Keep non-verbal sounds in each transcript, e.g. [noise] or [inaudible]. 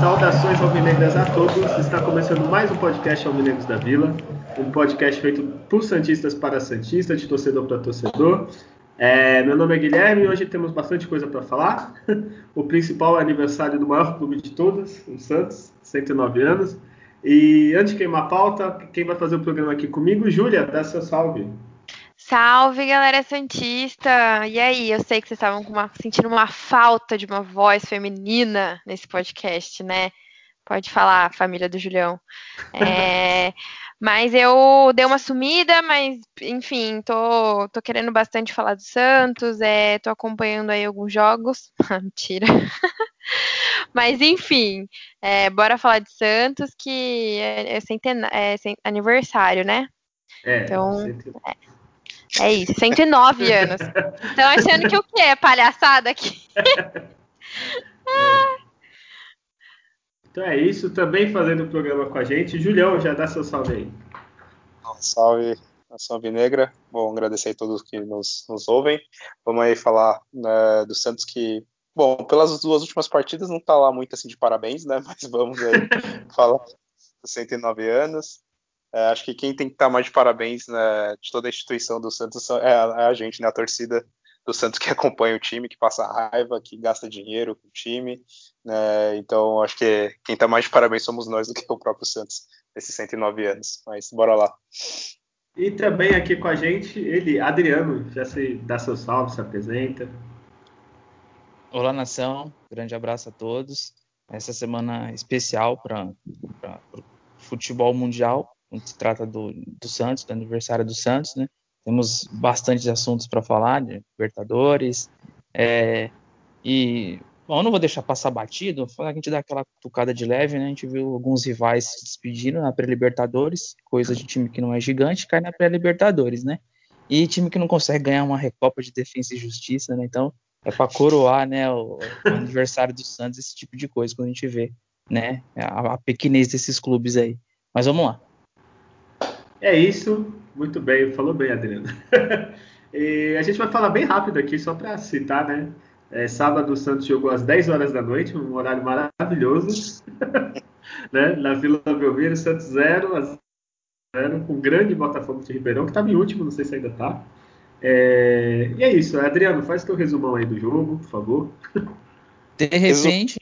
Saudações alvinegras a todos. Está começando mais um podcast Alvinegros da Vila, um podcast feito por santistas para santistas, de torcedor para torcedor. É, meu nome é Guilherme e hoje temos bastante coisa para falar. [laughs] O principal é aniversário do maior clube de todos, o Santos, 109 anos. E antes de queimar a pauta, quem vai fazer o programa aqui comigo? Júlia, dá seu salve. Salve, galera Santista! E aí, eu sei que vocês estavam uma, sentindo uma falta de uma voz feminina nesse podcast, né? Pode falar, família do Julião. É, [laughs] mas eu dei uma sumida, mas enfim, tô, tô querendo bastante falar do Santos, é, tô acompanhando aí alguns jogos. [laughs] Mentira. [laughs] mas enfim, é, bora falar de Santos, que é, é, centena, é aniversário, né? É, então, é, é isso, 109 anos. [laughs] Então achando que o quê? É palhaçada aqui? É. Então é isso, também fazendo o programa com a gente. Julião, já dá seu salve aí. Salve, salve negra. Bom, agradecer a todos que nos, nos ouvem. Vamos aí falar né, do Santos que, bom, pelas duas últimas partidas não tá lá muito assim de parabéns, né? [laughs] Mas vamos aí falar dos 109 anos. É, acho que quem tem que estar mais de parabéns né, de toda a instituição do Santos é a, é a gente, né, a torcida do Santos que [laughs] acompanha o time, que passa raiva, que gasta dinheiro com o time. Né? Então, acho que quem está mais de parabéns somos nós do que o próprio Santos, nesses 109 anos. Mas bora lá. E também aqui com a gente, ele, Adriano, já se dá seu salve, se apresenta. Olá, nação. Grande abraço a todos. Essa semana especial para o futebol mundial, quando se trata do, do Santos, do aniversário do Santos, né? Temos bastante assuntos para falar, de Libertadores. É, e, bom, eu não vou deixar passar batido, a gente dá aquela tocada de leve, né? A gente viu alguns rivais se despedindo na pré-Libertadores, coisa de time que não é gigante, cai na pré-Libertadores, né? E time que não consegue ganhar uma recopa de defesa e justiça, né? Então, é para coroar, né, o, o, aniversário do Santos, esse tipo de coisa, quando a gente vê, né, a, a pequenez desses clubes aí. Mas vamos lá. É isso. Muito bem, falou bem, Adriano. [laughs] e a gente vai falar bem rápido aqui, só para citar, né? É, sábado o Santos jogou às 10 horas da noite, um horário maravilhoso. [laughs] né? Na Vila Belmiro, Santos 0 a 0 com o grande Botafogo de Ribeirão, que estava em último, não sei se ainda está. É... E é isso, Adriano, faz teu resumão aí do jogo, por favor. De repente,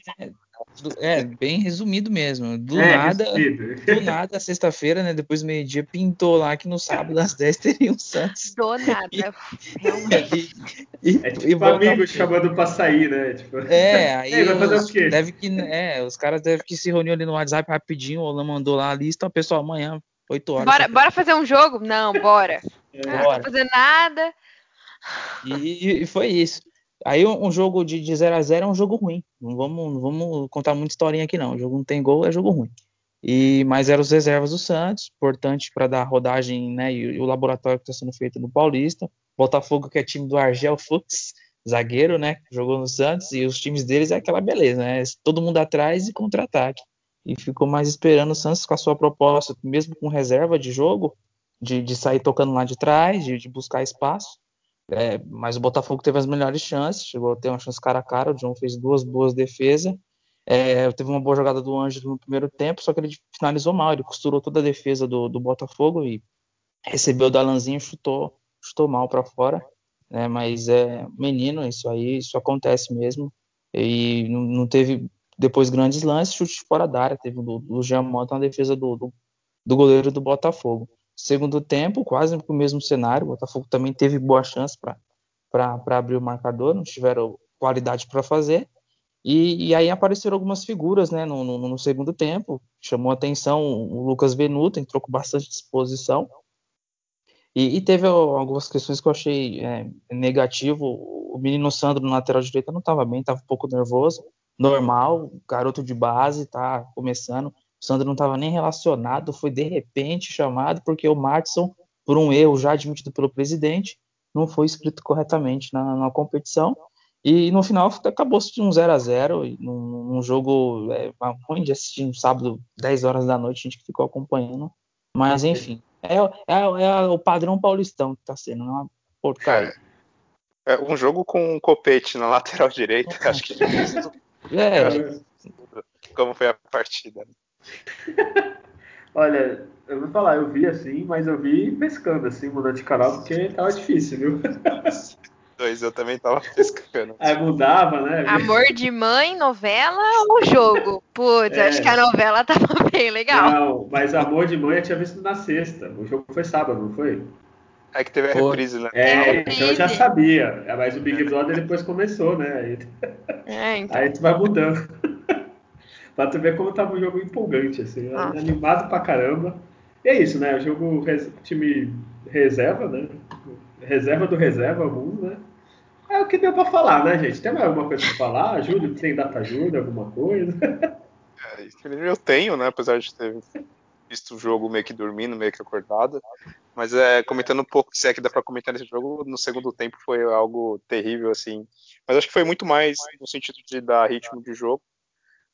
né, é, bem resumido mesmo. Do é, nada, resumido. do nada, sexta-feira, né? Depois do meio-dia, pintou lá que no sábado às 10 teria um Santos. Do nada, e, realmente. [laughs] E, é tipo e amigo chamando pra sair, né? Tipo... É, [laughs] aí vai fazer os, o quê? Deve que, é, os caras devem que se reunir ali no WhatsApp rapidinho, o Olan mandou lá a lista, o pessoal, amanhã, 8 horas. Bora, bora fazer um jogo? Não, bora. É. Não bora. fazer nada. E, e foi isso. Aí um, jogo de, de 0 a 0 é um jogo ruim. Não vamos, não vamos contar muita historinha aqui, não. O jogo não tem gol, é jogo ruim. E, mas eram os reservas do Santos, importante para dar rodagem, né? E, e o laboratório que está sendo feito no Paulista. Botafogo, que é time do Argel Fux, zagueiro, né? Jogou no Santos, e os times deles é aquela beleza, né? Todo mundo atrás e contra-ataque. E ficou mais esperando o Santos com a sua proposta, mesmo com reserva de jogo, de, de sair tocando lá de trás, de, de buscar espaço. É, mas o Botafogo teve as melhores chances, chegou a ter uma chance cara a cara. O João fez duas boas defesas. É, teve uma boa jogada do Ângelo no primeiro tempo, só que ele finalizou mal. Ele costurou toda a defesa do, do Botafogo e recebeu o Dalanzinho chutou, chutou mal para fora. Né, mas é menino, isso aí, isso acontece mesmo. E não, não teve depois grandes lances, chute fora da área. Teve do, do Jean Mota na defesa do, do, do goleiro do Botafogo. Segundo tempo, quase o mesmo cenário. O Botafogo também teve boa chance para abrir o marcador, não tiveram qualidade para fazer. E, e, aí apareceram algumas figuras né, no, no, no, segundo tempo. Chamou atenção o Lucas Venuto, entrou com bastante disposição. E, e teve algumas questões que eu achei é, negativo. O menino Sandro, no lateral direito, não estava bem, estava um pouco nervoso. Normal, garoto de base, tá começando. O Sandro não estava nem relacionado, foi de repente chamado porque o Matson, por um erro já admitido pelo presidente, não foi escrito corretamente na, na competição. E no final acabou de um 0 a 0 num, num jogo é, ruim de assistir no sábado, 10 horas da noite, a gente ficou acompanhando. Mas enfim, é, é, é o padrão paulistão que tá sendo, não é uma porcaria. É, um jogo com um copete na [laughs] lateral direita, acho que. é. Como foi a partida. [laughs] Olha, eu vou falar, eu vi assim, mas eu vi pescando assim, mudando de canal, porque tava difícil, viu? [laughs] Dois, eu também tava pescando. Aí mudava, né? Amor de mãe, novela ou jogo? Putz, é. acho que a novela tava [laughs] bem legal. Não, mas Amor de mãe eu tinha visto na sexta. O jogo foi sábado, não foi? É que teve a reprise, né? É, é então eu já sabia. Mas o Big Brother depois começou, né? Aí, é, então. aí tu vai mudando. Pra tu ver como tava um jogo empolgante, assim, ah. animado pra caramba. E é isso, né? O jogo time reserva, né? Reserva do reserva, alguns, né? É o que deu pra falar, né, gente? Tem mais alguma coisa pra falar? Júlio, tem data Júlio, alguma coisa? É, eu tenho, né? Apesar de ter visto o jogo meio que dormindo, meio que acordado. Mas é, comentando um pouco, se é que dá pra comentar nesse jogo, no segundo tempo foi algo terrível, assim. Mas acho que foi muito mais no sentido de dar ritmo de jogo.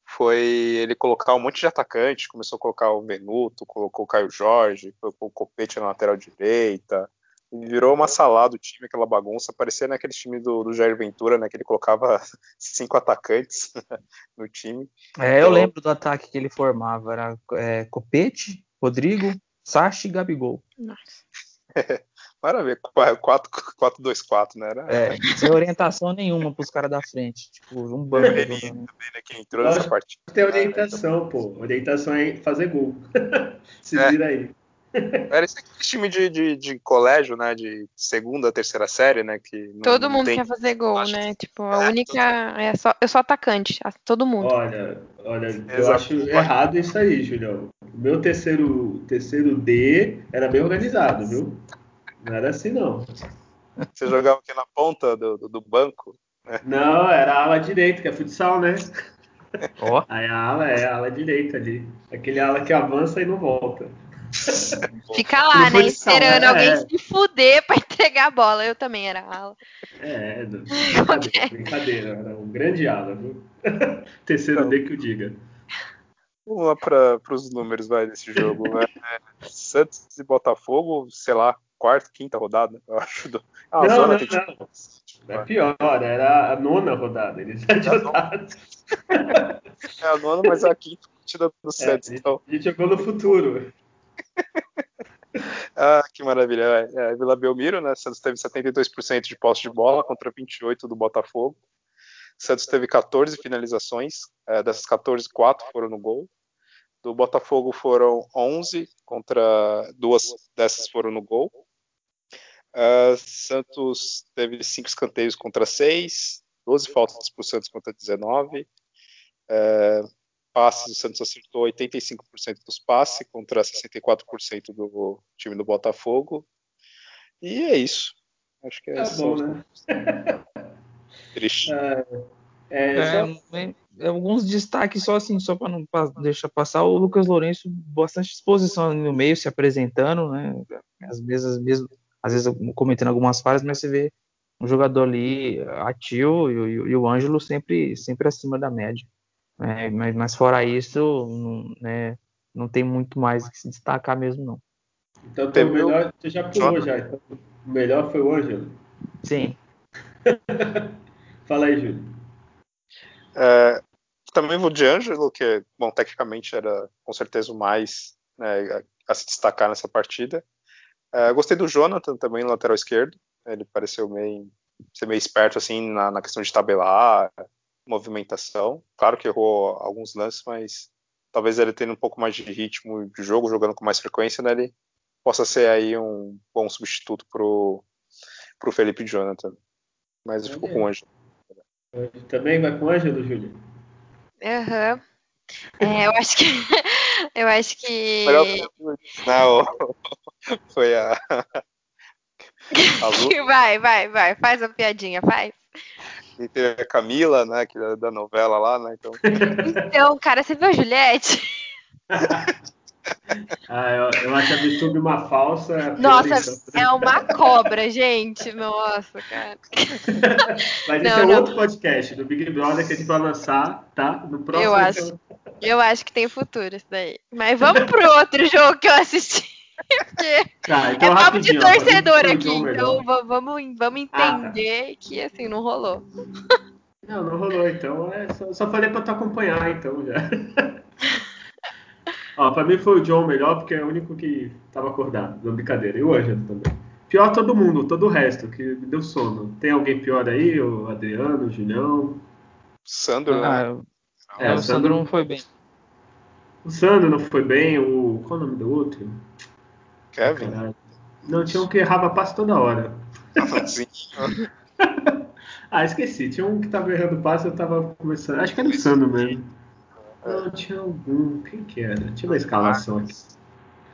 Foi ele colocar um monte de atacante, começou a colocar o Menuto, colocou o Caio Jorge, colocou o Copete na lateral direita, virou uma salada o time, aquela bagunça. Parecia naquele time do, do Jair Ventura, né? Que ele colocava [laughs] cinco atacantes [laughs] no time. É, eu então, lembro do ataque que ele formava. Era é, Copete, Rodrigo, Sachi e Gabigol. Nossa. É, [laughs] maravilha. 4-2-4, né? Era... É, [laughs] sem orientação nenhuma pros caras da frente. Tipo, um banco. Ele também, né, que entrou nessa partida. Tem orientação, pô. Orientação é fazer gol. [laughs] Se é. vira aí. Era esse time de, de, de, colégio, né? De segunda, terceira série, né? Que não, todo não mundo tem... quer fazer gol, Acho né? Tipo, a é, única. É só, eu sou atacante, todo mundo. Olha, olha, Exato. eu acho errado isso aí, Julião. O meu terceiro, terceiro D era bem organizado, viu? Não era assim, não. Você jogava aqui na ponta do, do, do banco? Né? Não, era a ala direita, que é futsal, né? Oh. Aí a ala é a ala direita ali. Aquele ala que avança e não volta. Fica lá, né? Esperando é, alguém se fuder pra entregar a bola. Eu também era ala. É, [laughs] brincadeira, brincadeira. Era um grande ala, viu? [laughs] Terceiro então, D que o diga. Vamos lá para os números vai, desse jogo. Né? Santos e Botafogo, sei lá, quarta, quinta rodada, eu acho. Do... Ah, não, não, não. Tipo... É pior, era a nona rodada. Eles adiantaram. [laughs] É a nona, mas é a quinta partida do é, Santos. Então. A gente jogou no futuro. [laughs] ah, que maravilha. É, Vila Belmiro, né? Santos teve 72% de posse de bola contra 28% do Botafogo. Santos teve 14 finalizações, é, dessas 14, 4 foram no gol. Do Botafogo foram 11, contra duas dessas foram no gol. Uh, Santos teve 5 escanteios contra 6, 12 faltas para o Santos contra 19. Uh, passes, o Santos acertou 85% dos passes contra 64% do time do Botafogo. E é isso. Acho que é, tá bom, né? [laughs] Triste. É, é, é, alguns destaques só assim, só para não deixar passar, o Lucas Lourenço, bastante exposição no meio, se apresentando, né? Às vezes, mesmo, às vezes cometendo algumas falhas, mas você vê um jogador ali ativo e, e, e o Ângelo sempre, sempre acima da média. É, mas, mas, fora isso, não, né, não tem muito mais que se destacar mesmo, não. Então, o melhor, você já pulou já. Então, o melhor foi o Ângelo? Sim. [laughs] Fala aí, Júlio. É, também vou de Ângelo, que, bom, tecnicamente era com certeza o mais né, a se destacar nessa partida. É, gostei do Jonathan também, no lateral esquerdo. Ele pareceu meio, ser meio esperto assim na, na questão de tabelar, movimentação. Claro que errou alguns lances, mas talvez ele tendo um pouco mais de ritmo de jogo, jogando com mais frequência, né, ele possa ser aí um bom substituto pro, pro Felipe Jonathan. Mas eu fico com o Ângelo. Também vai com o Ângelo, Júlio? Aham. Uhum. É, eu acho que. [laughs] eu acho que. Não, foi a. [laughs] a [laughs] vai, vai, vai. Faz a piadinha, faz. E teve a Camila, né, que é da novela lá, né? Então, então cara, você viu a Juliette? [laughs] Ah, eu, eu acho a VTube uma falsa. Nossa, é uma cobra, gente. Nossa, cara. [laughs] Mas Não, esse é não. outro podcast do Big Brother que a gente vai lançar, tá? No próximo. Eu acho. Eu acho que tem futuro isso daí. Mas vamos pro outro [laughs] jogo que eu assisti. Tá, então é papo de torcedor aqui, um jogo então vamos, vamos Ah, tá. entender que assim não rolou. Não, não rolou, então. É, só, só falei pra tu acompanhar, então já. [laughs] Ó, pra mim foi o John melhor, porque é o único que tava acordado. Não, brincadeira. E o Ângelo também. Pior todo mundo, todo o resto, que me deu sono. Tem alguém pior aí? O Adriano, o Julião? Sandro, né? Ah, É, o Sandro não foi bem. O Sandro não foi bem, o. Qual o nome do outro? Kevin. Caralho. Não, tinha um que errava passe toda hora. [laughs] [laughs] Ah, esqueci. Tinha um que tava errando passe, eu tava começando. Acho que era o Sandro mesmo. Não, tinha algum. Quem que era? Deixa eu ver a escalação aqui.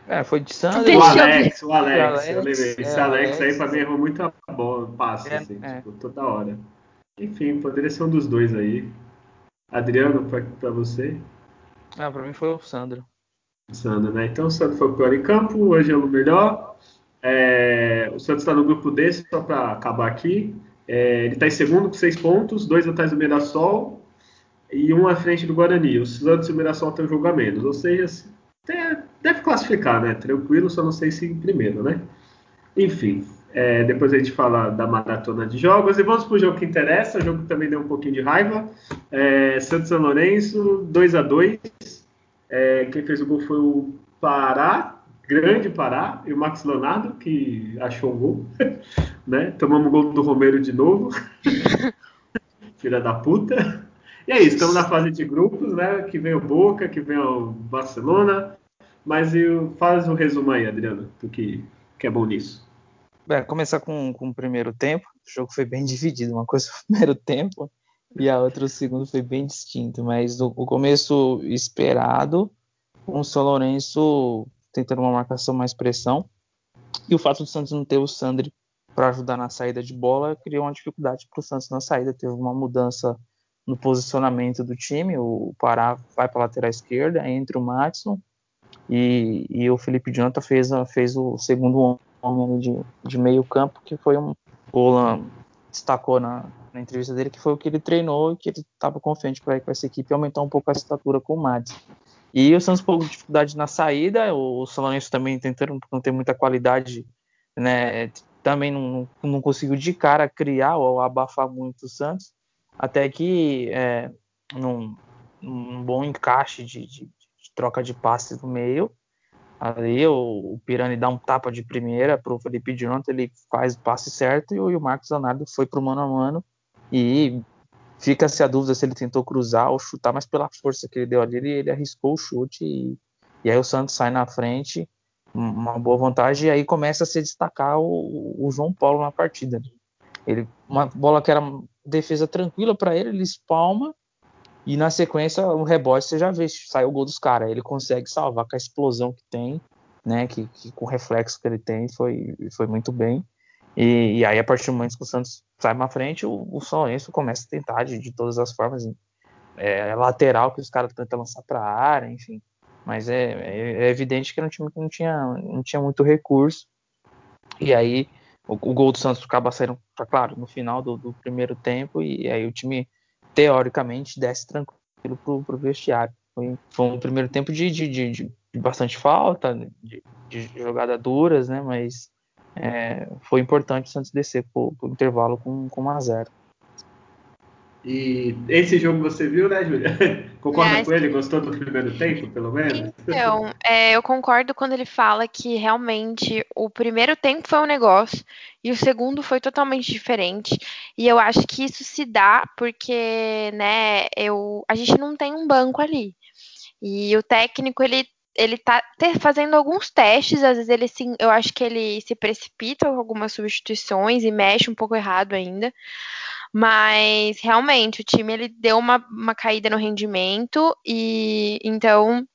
É, foi de Sandro. O Alex, o Alex, Alex, eu lembrei. Esse é, Alex, aí pra mim errou muita bola, passe, É, assim, é. tipo, toda hora. Enfim, poderia ser um dos dois aí. Adriano, pra, pra você, Ah, pra mim foi o Sandro. Sandro, né? Então o Santos foi o pior em campo, o Ângelo melhor. É, o Santos está no grupo D, só para acabar aqui. É, ele está em segundo com seis pontos, dois atrás do Mirassol e um à frente do Guarani. O Santos e o Mirassol têm um jogo a menos, ou seja, tem- deve classificar, né? Tranquilo, só não sei se em primeiro, né? Enfim, é, depois a gente fala da maratona de jogos e vamos para o jogo que interessa. O jogo que também deu um pouquinho de raiva. É, Santos São Lourenço, 2 a 2 é, Quem fez o gol foi o Pará, grande Pará, e o Max Leonardo, que achou o gol. [laughs] né? Tomamos o gol do Romero de novo. [laughs] Filha da puta. E é isso, estamos na fase de grupos, né? Que vem o Boca, que vem o Barcelona. Mas eu, faz o resumo aí, Adriano, tu que, que é bom nisso. Bem, começar com, com o primeiro tempo. O jogo foi bem [laughs] dividido. Uma coisa foi o primeiro tempo e a outra o segundo foi bem distinto. Mas o, o começo esperado, com o São Lourenço tentando uma marcação mais pressão. E o fato do Santos não ter o Sandri para ajudar na saída de bola criou uma dificuldade para o Santos na saída. Teve uma mudança no posicionamento do time. O Pará vai para a lateral esquerda, entra o Matson e, e o Felipe Jonathan fez, fez o segundo homem de, de meio campo, que foi um. O Olan destacou na, na entrevista dele que foi o que ele treinou e que ele estava confiante para essa equipe aumentar um pouco a estatura com o Mads. E o Santos com dificuldade na saída, o, o Lourenço também tentando não ter muita qualidade, né? Também não, não conseguiu de cara criar ou abafar muito o Santos, até que é, num, num bom encaixe de, de- de troca de passes no meio, ali o, o Pirani dá um tapa de primeira para o Felipe Jonathan, ele faz o passe certo e o, e o Marcos Leonardo foi pro mano a mano e fica-se a dúvida se ele tentou cruzar ou chutar, mas pela força que ele deu ali, ele, ele arriscou o chute e, e aí o Santos sai na frente, um- uma boa vantagem, e aí começa a se destacar o, o João Paulo na partida. Ele, uma bola que era defesa tranquila para ele, ele espalma e na sequência o rebote você já vê, sai o gol dos caras. Ele consegue salvar com a explosão que tem, né? Que, que com o reflexo que ele tem, foi, foi muito bem. E, e aí, a partir do momento que o Santos sai na frente, o, o São Lourenço começa a tentar de, de todas as formas. É, é lateral que os caras tentam lançar para a área, enfim. Mas é, é, é evidente que era um time que não tinha, não tinha muito recurso. E aí o, o gol do Santos acaba saindo, tá claro, no final do, do primeiro tempo, e aí o time teoricamente desce tranquilo pro, pro vestiário. Foi, foi um primeiro tempo de, de, de, de bastante falta, de, de jogada duras, né? Mas é, foi importante o Santos descer pro, pro intervalo com, com 1 a 0 E esse jogo você viu, né, Júlia? [laughs] Concorda É, com ele? Gostou do primeiro tempo, pelo menos? Então, é, eu concordo quando ele fala que realmente o primeiro tempo foi um negócio e o segundo foi totalmente diferente. E eu acho que isso se dá porque, né, eu, a gente não tem um banco ali. E o técnico, ele, ele tá fazendo alguns testes, às vezes ele se, eu acho que ele se precipita com algumas substituições e mexe um pouco errado ainda. Mas realmente o time ele deu uma, uma caída no rendimento e então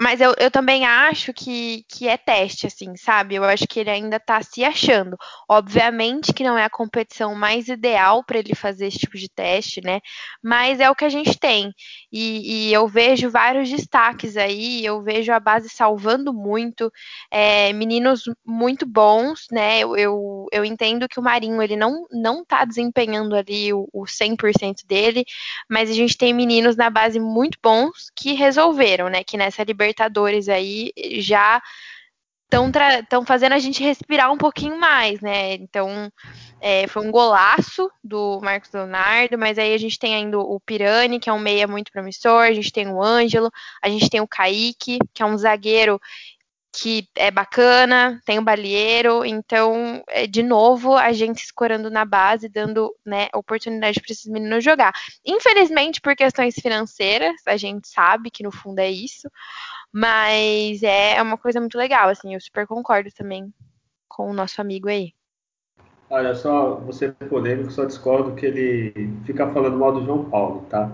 mas eu, eu também acho que, que é teste, assim, sabe? Eu acho que ele ainda tá se achando. Obviamente que não é a competição mais ideal para ele fazer esse tipo de teste, né? Mas é o que a gente tem. E, e eu vejo vários destaques aí, eu vejo a base salvando muito, é, meninos muito bons, né? Eu, eu, eu, entendo que o Marinho, ele não, não tá desempenhando ali o, o 100% dele, mas a gente tem meninos na base muito bons que resolveram, né? Que nessa Libertadores aí já estão fazendo a gente respirar um pouquinho mais, né? Então, é, foi um golaço do Marcos Leonardo, mas aí a gente tem ainda o Pirani, que é um meia muito promissor, a gente tem o Ângelo, a gente tem o Kaique, que é um zagueiro que é bacana, tem o Balieiro, então, é, de novo, a gente escorando na base, dando né, oportunidade para esses meninos jogar. Infelizmente, por questões financeiras, a gente sabe que no fundo é isso, mas é uma coisa muito legal, assim, eu super concordo também com o nosso amigo aí. Olha, só, você é polêmico, só discordo que ele fica falando mal do João Paulo, tá?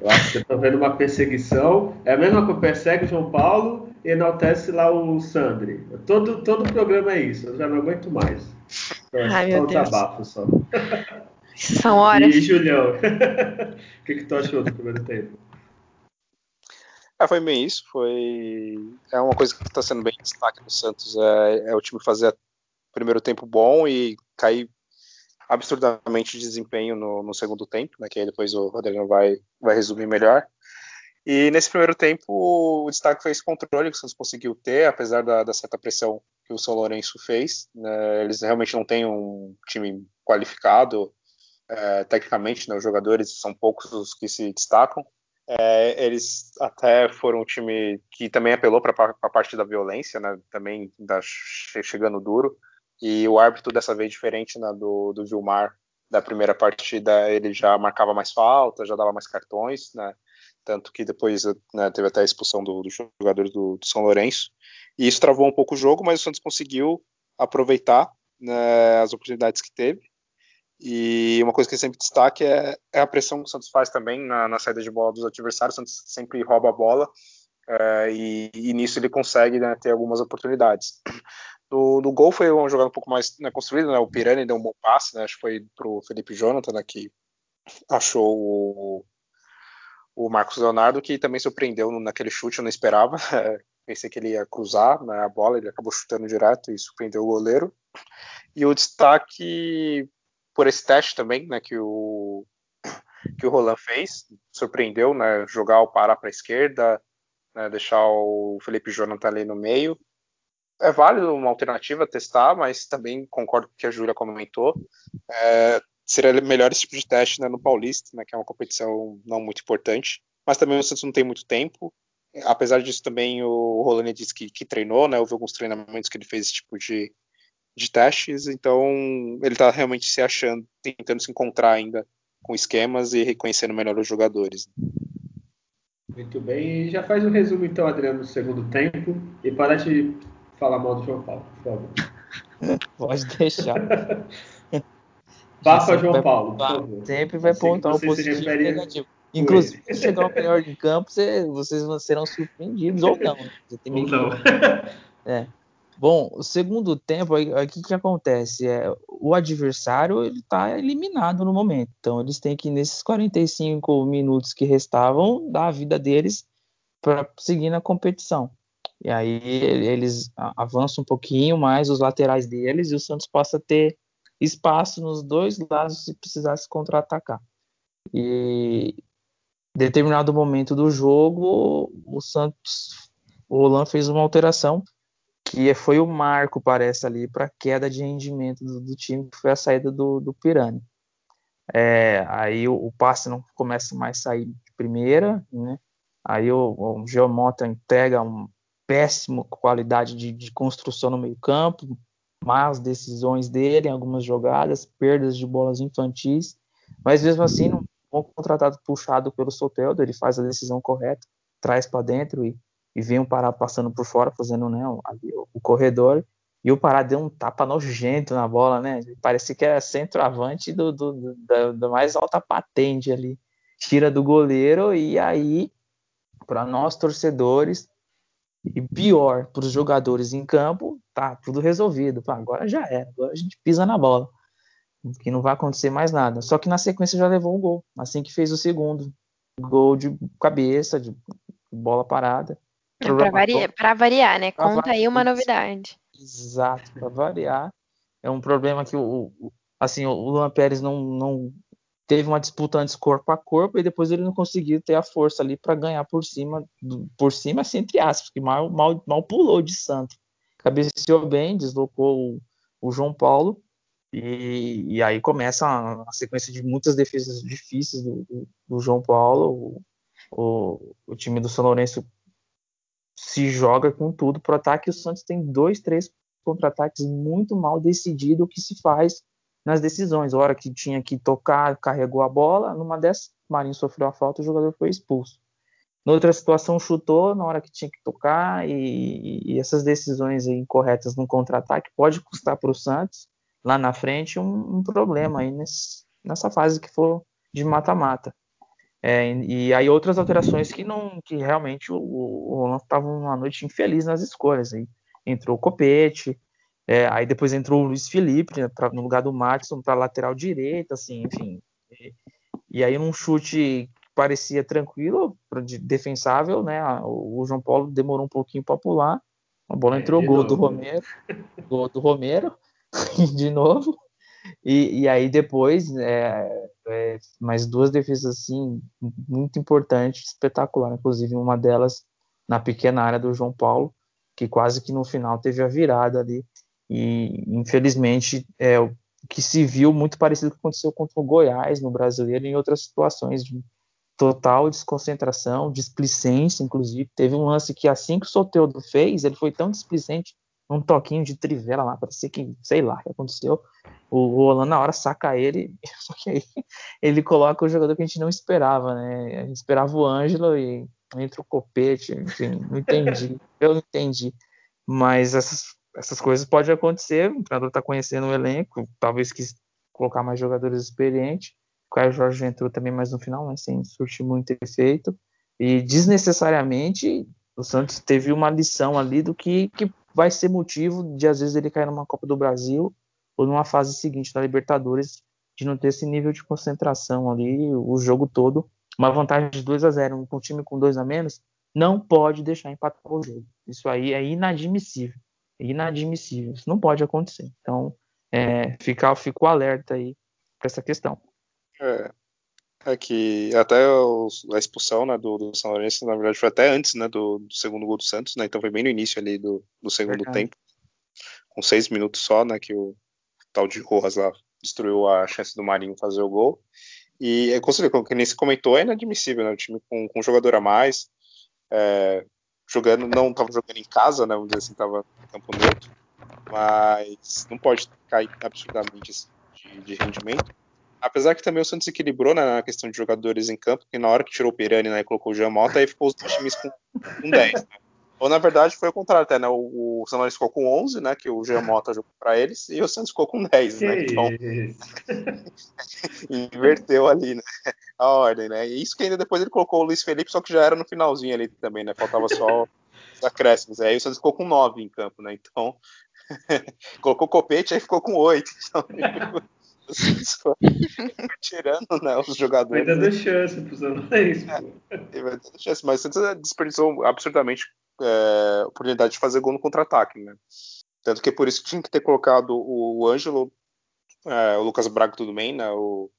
Eu acho que eu tô vendo uma perseguição. É a mesma que persegue o João Paulo enaltece lá o Sandri. Todo, todo programa é isso, eu já não aguento mais. Então, Ai, meu Deus. desabafo só. [laughs] São horas. E Julião, [laughs] o que, que tu achou do primeiro tempo? É, foi bem isso. Foi é uma coisa que está sendo bem destaque no Santos. É, é, o time fazer primeiro tempo bom e cair absurdamente de desempenho no, no segundo tempo, né, que aí depois o Rodrigo vai, vai resumir melhor. E nesse primeiro tempo, o destaque foi esse controle que o Santos conseguiu ter, apesar da, da certa pressão que o São Lourenço fez. Né, eles realmente não têm um time qualificado é, tecnicamente, né, os jogadores são poucos os que se destacam. É, eles até foram um time que também apelou para a parte da violência, né, também da, chegando duro. E o árbitro, dessa vez diferente né, do, do Vilmar, da primeira partida, ele já marcava mais falta, já dava mais cartões, né? Tanto que depois né, teve até a expulsão dos do jogadores do, do, São Lourenço. E isso travou um pouco o jogo, mas o Santos conseguiu aproveitar né, as oportunidades que teve. E uma coisa que sempre destaque é, é, a pressão que o Santos faz também na, na, saída de bola dos adversários. O Santos sempre rouba a bola é, e, e, nisso ele consegue né, ter algumas oportunidades. Do, do gol foi uma jogada um pouco mais né, construída, né, o Pirani deu um bom passe, né, acho que foi pro Felipe Jonathan, né, que achou o, o Marcos Leonardo, que também surpreendeu naquele chute, eu não esperava, [laughs] pensei que ele ia cruzar né, a bola, ele acabou chutando direto e surpreendeu o goleiro. E o destaque por esse teste também, né, que o que o Roland fez, surpreendeu, né, jogar o Pará para a esquerda, né, deixar o Felipe Jonathan ali no meio. É válido uma alternativa testar, mas também concordo com o que a Júlia comentou. É, seria melhor esse tipo de teste né, no Paulista, né, que é uma competição não muito importante. Mas também o Santos não tem muito tempo. Apesar disso, também o Rolani disse que, que treinou, né? Houve alguns treinamentos que ele fez esse tipo de, de testes, então ele está realmente se achando, tentando se encontrar ainda com esquemas e reconhecendo melhor os jogadores. Muito bem, e já faz um resumo então, Adriano, do segundo tempo e para de falar mal do João Paulo, por favor. [laughs] Pode deixar. [laughs] Bafa João Paulo, por favor. Sempre vai pontuar o positivo e negativo. Inclusive, se chegar o melhor de campo, vocês serão surpreendidos ou não. Ou não. É. Bom, o segundo tempo, o que, que acontece? É, o adversário ele está eliminado no momento. Então, eles têm que, nesses 45 minutos que restavam, dar a vida deles para seguir na competição. E aí eles avançam um pouquinho mais os laterais deles e o Santos possa ter espaço nos dois lados se precisasse contra-atacar. E determinado momento do jogo, o Santos, o Roland fez uma alteração que foi o marco, parece, ali para a queda de rendimento do, do, time, que foi a saída do, do Pirani. É, aí o, o, passe não começa mais a sair de primeira, né? Aí o, o Geomota entrega uma péssima qualidade de, de construção no meio campo, más decisões dele em algumas jogadas, perdas de bolas infantis, mas mesmo assim, um bom contratado puxado pelo Soteldo, ele faz a decisão correta, traz para dentro e e vem o Pará passando por fora, fazendo né, o, o corredor, e o Pará deu um tapa nojento na bola, né? Parecia que era centroavante do, do, do, da, da mais alta patente ali. Tira do goleiro, e aí, para nós torcedores, E pior, para os jogadores em campo, tá tudo resolvido. Pá, agora já é, agora a gente pisa na bola. Que não vai acontecer mais nada. Só que na sequência já levou um gol. Assim que fez o segundo. Gol de cabeça, de bola parada. É para variar, variar, né? Pra Conta variar. aí uma novidade. Exato, para variar. É um problema que o, o assim, o Luan Pérez não, não teve uma disputa antes corpo a corpo e depois ele não conseguiu ter a força ali para ganhar por cima, por cima, assim, entre aspas, que mal, mal, mal pulou de santo. Cabeceou bem, deslocou o, o João Paulo e, e, aí começa a, a, sequência de muitas defesas difíceis do, do, do João Paulo. O, o, o, time do São Lourenço se joga com tudo para o ataque. O Santos tem dois, três contra-ataques muito mal decidido o que se faz nas decisões. A hora que tinha que tocar, carregou a bola, numa dessas, o Marinho sofreu a falta, o jogador foi expulso. Noutra situação, chutou na hora que tinha que tocar, e, e essas decisões incorretas no contra-ataque pode custar para o Santos, lá na frente, um, um problema aí nesse, nessa fase que for de mata-mata. É, e aí outras alterações que não que realmente o, o Rolando estava uma noite infeliz nas escolhas. Aí. Entrou o Copete, é, aí depois entrou o Luiz Felipe né, pra, no lugar do Matson para lateral direita, assim, enfim. E, e, aí num chute que parecia tranquilo, de, defensável, né? O, o, João Paulo demorou um pouquinho para pular. A bola é, entrou, gol novo. do Romero, gol do Romero, [laughs] de novo. E, e aí depois, é, é, mais duas defesas assim muito importantes, espetacular, inclusive uma delas na pequena área do João Paulo, que quase que no final teve a virada ali e, infelizmente, é o que se viu muito parecido com o que aconteceu contra o Goiás no Brasileiro em outras situações de total desconcentração, displicência, inclusive. Teve um lance que assim que o Soteldo fez, ele foi tão displicente, um toquinho de trivela lá, parecia que, sei lá, o que aconteceu. O, o Holanda na hora saca ele, [laughs] só que aí ele coloca o jogador que a gente não esperava, né? A gente esperava o Ângelo e entra o Copete, enfim, não entendi. [laughs] Eu não entendi. Mas essas essas coisas podem acontecer. O treinador está conhecendo o elenco, talvez quis colocar mais jogadores experientes. O Caio Jorge entrou também mais no final, mas sem surtir muito efeito. E desnecessariamente o Santos teve uma lição ali do que, que vai ser motivo de às vezes ele cair numa Copa do Brasil ou numa fase seguinte da Libertadores de não ter esse nível de concentração ali o jogo todo. Uma vantagem de 2 a 0 com um time com dois a menos não pode deixar empatar o jogo. Isso aí é inadmissível inadmissível. Isso não pode acontecer. Então, é, fica, fica o alerta aí para essa questão. É, é que até os, a expulsão né, do, do São Lourenço, na verdade, foi até antes né, do, do, segundo gol do Santos, né? Então foi bem no início ali do, do segundo verdade. tempo. Com seis minutos só, né? Que o tal de Rojas lá destruiu a chance do Marinho fazer o gol. E é, como que nem se comentou, é inadmissível, né? O time com, com um jogador a mais, é, jogando, não estava jogando em casa, né? Vamos dizer assim, estava em campo neutro, mas não pode cair absurdamente assim, de, de, rendimento. Apesar que também o Santos equilibrou né, na questão de jogadores em campo, que na hora que tirou o Pirani né, e colocou o Jamota, aí ficou os dois times com, com 10. Né? Ou na verdade foi o contrário, até, né? O, o São Lourenço ficou com 11, né? Que o Jean Mota jogou para eles, e o Santos ficou com 10, né? Então. [laughs] inverteu ali, né? A ordem, né? E isso que ainda depois ele colocou o Luiz Felipe, só que já era no finalzinho ali também, né? Faltava só os acréscimos. Aí o Santos ficou com 9 em campo, né? Então. [laughs] colocou o Copete, aí ficou com 8. Então, [laughs] tirando né, os jogadores. Vai dando chance pro São Lourenço. É, vai dando chance, mas o Santos desperdiçou absurdamente é, oportunidade de fazer gol no contra-ataque, né? Tanto que por isso tinha que ter colocado o Ângelo, é, o Lucas Braga tudo bem, né? O,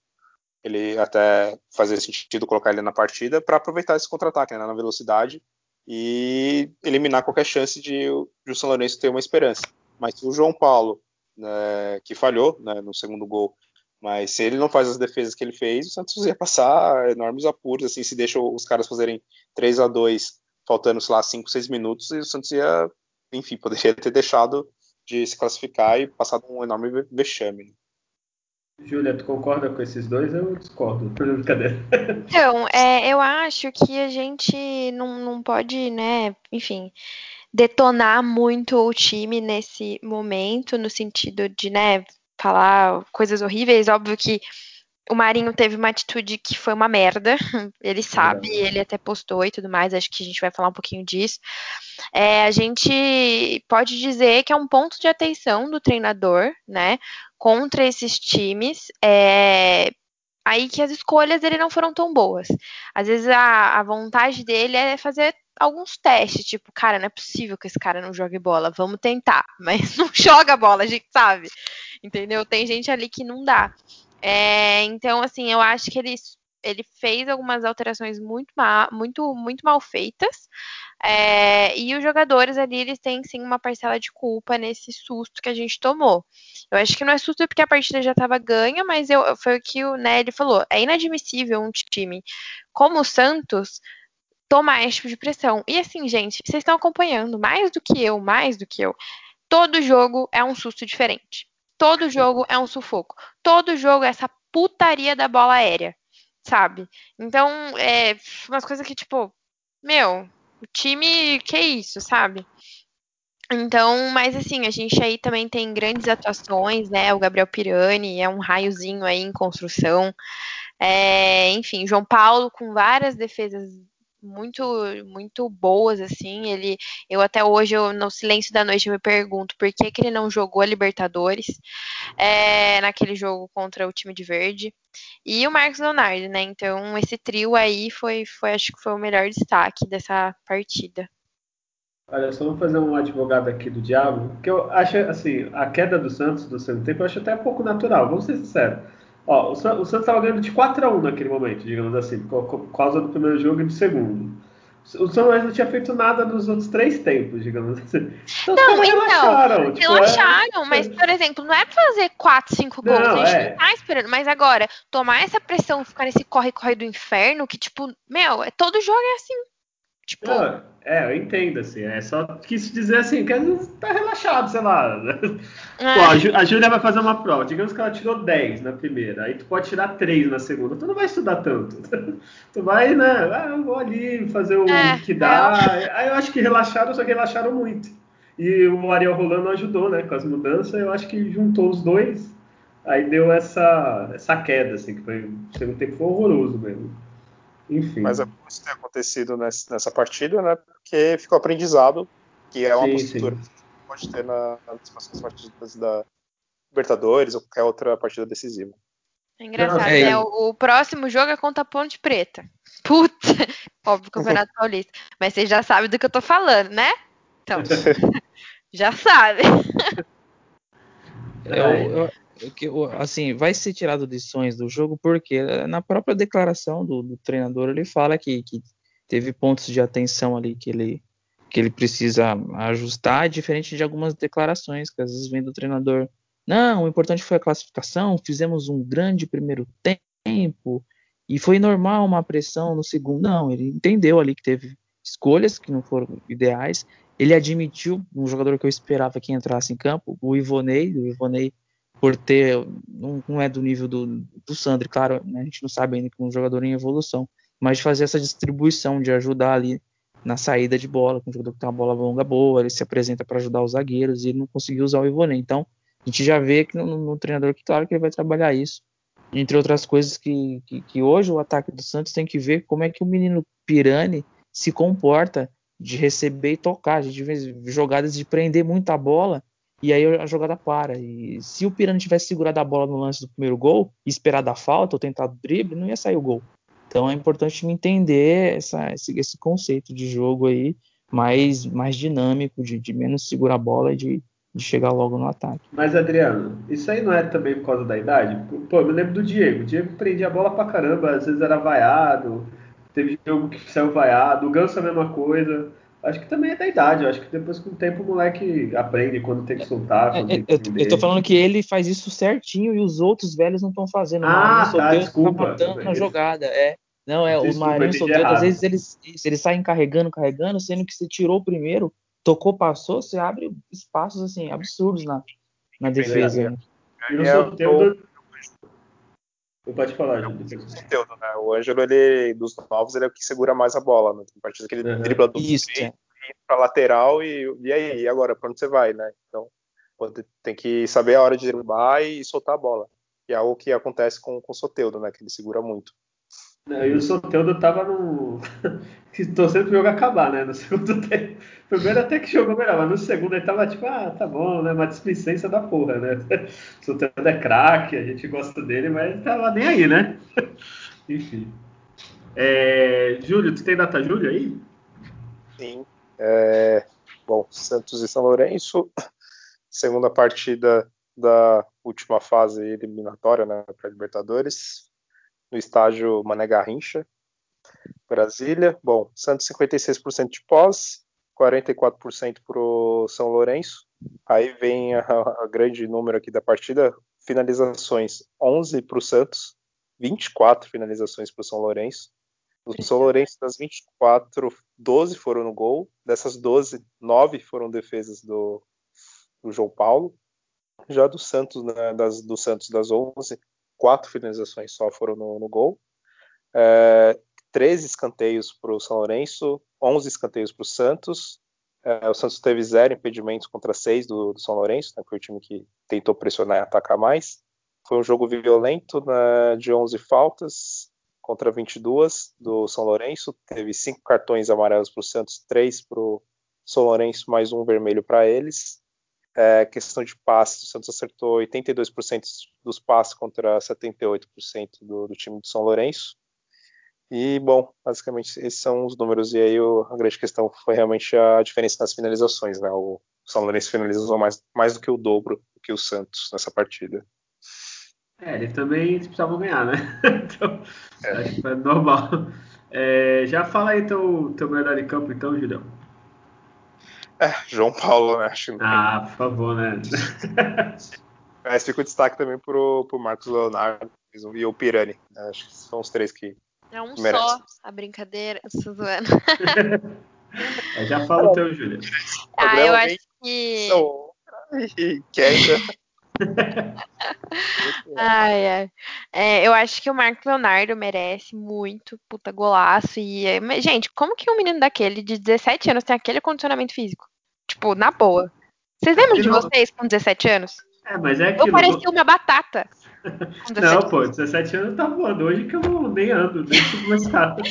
ele até fazia sentido colocar ele na partida para aproveitar esse contra-ataque né, na velocidade e eliminar qualquer chance de, de o São Lourenço ter uma esperança. Mas se o João Paulo, né, que falhou né, no segundo gol, mas se ele não faz as defesas que ele fez, o Santos ia passar enormes apuros, assim, se deixa os caras fazerem 3 a 2 faltando, sei lá, 5, 6 minutos, e o Santos ia, enfim, poderia ter deixado de se classificar e passado um enorme vexame. Né? Júlia, tu concorda com esses dois? Eu discordo. Brincadeira. Então, é, eu acho que a gente não, não pode, né, enfim, detonar muito o time nesse momento, no sentido de, né, falar coisas horríveis. Óbvio que o Marinho teve uma atitude que foi uma merda. [laughs] Ele sabe, ele até postou e tudo mais. Acho que a gente vai falar um pouquinho disso. É, a gente pode dizer que é um ponto de atenção do treinador, né? Contra esses times. É, aí que as escolhas dele não foram tão boas. Às vezes a, a vontade dele é fazer alguns testes, tipo, cara, não é possível que esse cara não jogue bola, vamos tentar, [laughs] mas não joga bola, a gente sabe, entendeu? Tem gente ali que não dá. É, então, assim, eu acho que ele, ele fez algumas alterações muito, mal, muito, muito mal feitas. É, e os jogadores ali, eles têm sim uma parcela de culpa nesse susto que a gente tomou. Eu acho que não é susto porque a partida já estava ganha, mas eu, foi o que o né, ele falou. É inadmissível um time como o Santos tomar esse tipo de pressão. E assim, gente, vocês estão acompanhando mais do que eu, mais do que eu. Todo jogo é um susto diferente. Todo jogo é um sufoco. Todo jogo é essa putaria da bola aérea, sabe? Então, é umas coisas que, tipo, meu, o time, que isso, sabe? Então, mas assim, a gente aí também tem grandes atuações, né? O Gabriel Pirani é um raiozinho aí em construção. É, enfim, João Paulo com várias defesas muito muito boas assim. Ele, eu até hoje eu, no silêncio da noite me pergunto por que, que ele não jogou a Libertadores é, naquele jogo contra o time de Verde e o Marcos Leonardo, né? Então esse trio aí foi, foi acho que foi o melhor destaque dessa partida. Olha, só vou fazer um advogado aqui do diabo, porque eu acho assim, a queda do Santos do segundo tempo eu acho até pouco natural, vamos ser sinceros. Ó, o, Santos estava ganhando de 4 a 1 naquele momento, digamos assim, por causa do primeiro jogo e do segundo. O Luís não tinha feito nada nos outros três tempos, digamos assim. Então, não, então, relaxaram. Tipo, relaxaram, é... mas, por exemplo, não é pra fazer 4, 5 gols. Não, a gente é... não tá esperando. Mas agora, tomar essa pressão, ficar nesse corre-corre do inferno, que, tipo, meu, é, todo jogo é assim. Tipo. Não, é, eu entendo, assim. É só quis dizer assim, que às tá relaxado, sei lá. É. Pô, a Júlia vai fazer uma prova. Digamos que ela tirou 10 na primeira, aí tu pode tirar 3 na segunda. Tu não vai estudar tanto. [laughs] Tu vai, né? Ah, eu vou ali fazer o é, que dá. É. Aí eu acho que relaxaram, só que relaxaram muito. E o Ariel Rolando ajudou, né? Com as mudanças, eu acho que juntou os dois. Aí deu essa, essa queda, assim, que foi. O segundo tempo foi horroroso mesmo. Enfim. Mas é isso ter acontecido nessa partida, né? Porque ficou aprendizado, que é uma sim, postura sim. que pode ter na, nas próximas partidas da Libertadores ou qualquer outra partida decisiva. É engraçado, é, né? O, o, próximo jogo é contra a Ponte Preta. [laughs] Puta! Óbvio, Campeonato [laughs] Paulista. Mas vocês já sabem do que eu tô falando, né? Então, [laughs] já sabe. Eu, eu, que assim vai ser tirado lições do jogo porque na própria declaração do, do treinador ele fala que, que, teve pontos de atenção ali que ele que ele precisa ajustar diferente de algumas declarações que às vezes vem do treinador. Não o importante foi a classificação fizemos um grande primeiro tempo e foi normal uma pressão no segundo. Não ele entendeu ali que teve escolhas que não foram ideais. Ele admitiu um jogador que eu esperava que entrasse em campo o Ivonei o Ivonei por ter, não, não é do nível do, do Sandri, claro, né, a gente não sabe ainda que é um jogador em evolução, mas de fazer essa distribuição, de ajudar ali na saída de bola, com um jogador que tem uma bola longa boa, ele se apresenta para ajudar os zagueiros e ele não conseguiu usar o Ivonei. Então, a gente já vê que no, no, treinador que, claro, que ele vai trabalhar isso. Entre outras coisas que, que, que, hoje o ataque do Santos tem que ver como é que o menino Pirani se comporta de receber e tocar. A gente vê jogadas de prender muito a bola e aí a jogada para. E se o Pirani tivesse segurado a bola no lance do primeiro gol, esperado a falta ou tentado drible, não ia sair o gol. Então é importante me entender essa, esse, esse, conceito de jogo aí mais, mais dinâmico, de, de menos segurar a bola e de, de, chegar logo no ataque. Mas, Adriano, isso aí não é também por causa da idade? Pô, eu me lembro do Diego. O Diego prendia a bola pra caramba, às vezes era vaiado, teve jogo que saiu vaiado, o Ganso a mesma coisa. Acho que também é da idade. Eu acho que depois com o tempo o moleque aprende quando tem que soltar. É, é eu, eu, tô falando que ele faz isso certinho e os outros velhos não estão fazendo. Ah, tá, desculpa. Tá na jogada, é. Não, é, desculpa, o Marinho Solteiro, às vezes eles, eles saem carregando, carregando, sendo que você tirou o primeiro, tocou, passou, você abre espaços assim, absurdos na, na defesa. Né? E o Soteldo. Pode falar, gente. Né? O Ângelo, ele, dos novos, ele é o que segura mais a bola, né? Tem partidas que ele uhum. dribla do Isso, meio, é. pra lateral e, e aí, e agora, pra onde você vai, né? Então, tem que saber a hora de driblar e soltar a bola. E é algo que acontece com, com o Soteudo, né? Que ele segura muito. E o Soteudo tava no. Torcendo pro jogo acabar, né? No [laughs] segundo tempo. Primeiro até que jogou melhor, mas no segundo ele tava tipo, ah, tá bom, né? Uma displicência da porra, né? [laughs] O Soteudo é craque, a gente gosta dele, mas tava nem aí, né? [laughs] Enfim. É... Júlio, tu tem data Júlio aí? Sim. É... Bom, Santos e São Lourenço. [coughs] Segunda partida da última fase eliminatória, né? Para Libertadores no estágio Mané Garrincha, Brasília. Bom, Santos 56% de pós, 44% para o São Lourenço. Aí vem a, a, grande número aqui da partida, finalizações 11 para o Santos, 24 finalizações para o São Lourenço. O São Lourenço, das 24, 12 foram no gol. Dessas 12, 9 foram defesas do, do João Paulo. Já do Santos, né, das, do Santos das 11, quatro finalizações só foram no, no gol. É, 13 escanteios para o São Lourenço, 11 escanteios para o Santos. É, o Santos teve zero impedimentos contra seis do, do São Lourenço, né, foi o time que tentou pressionar e atacar mais. Foi um jogo violento né, de 11 faltas contra 22 do São Lourenço. Teve cinco cartões amarelos para o Santos, três para o São Lourenço, mais um vermelho para eles. É, questão de passes, o Santos acertou 82% dos passes contra 78% do, do, time do São Lourenço. E, bom, basicamente esses são os números. E aí o, a grande questão foi realmente a diferença nas finalizações. Né? O São Lourenço finalizou mais, mais do que o dobro do que o Santos nessa partida. É, eles também precisavam ganhar, né? [laughs] então, é. acho que é normal. É, já fala aí teu, teu melhor em campo, então, Julião. É, João Paulo, né? Acho ah, por favor, né? [laughs] Mas fica o destaque também pro, pro Marcos Leonardo e o Pirani. Né? Acho que são os três que. É um merecem. só a brincadeira, Suzana. [laughs] é, já fala o teu, Júlia. Ah, eu acho que. [laughs] ai, ai. É, eu acho que o Marcos Leonardo merece muito, puta golaço. E, gente, como que um menino daquele de 17 anos tem aquele condicionamento físico? Tipo, na boa. Vocês lembram de vocês com 17 anos? É, mas é que. Eu parecia uma batata. Não, pô, 17 anos tá voando. Hoje que eu nem ando, nem subo uma escada.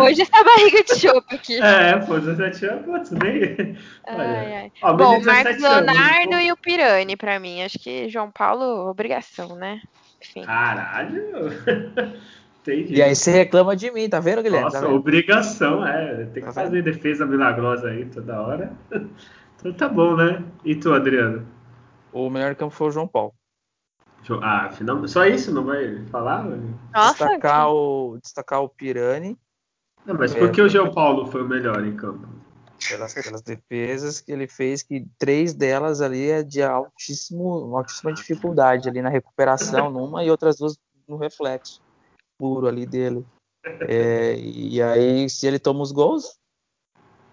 Hoje essa barriga de chope aqui. É, pô, 17 anos, putz, nem. Ai, ai. Ó, Bom, o Marcos Leonardo anos, e o Pirani, pra mim. Acho que João Paulo, obrigação, né? Enfim. Caralho! [laughs] Entendi. E aí você reclama de mim, tá vendo, Guilherme? Nossa, tá vendo? obrigação, é. Tem que tá fazer defesa milagrosa aí toda hora. [laughs] Então tá bom, né? E tu, Adriano? O melhor campo foi o João Paulo. Ah, final... só isso? Não vai falar? Nossa, destacar, que... o, destacar o Pirani. Não, mas por que o João Paulo foi o melhor em campo? Pelas, pelas, defesas que ele fez, que três delas ali é de altíssimo, altíssima dificuldade ali na recuperação, [laughs] numa e outras duas no reflexo puro ali dele. É, e aí, se ele toma os gols,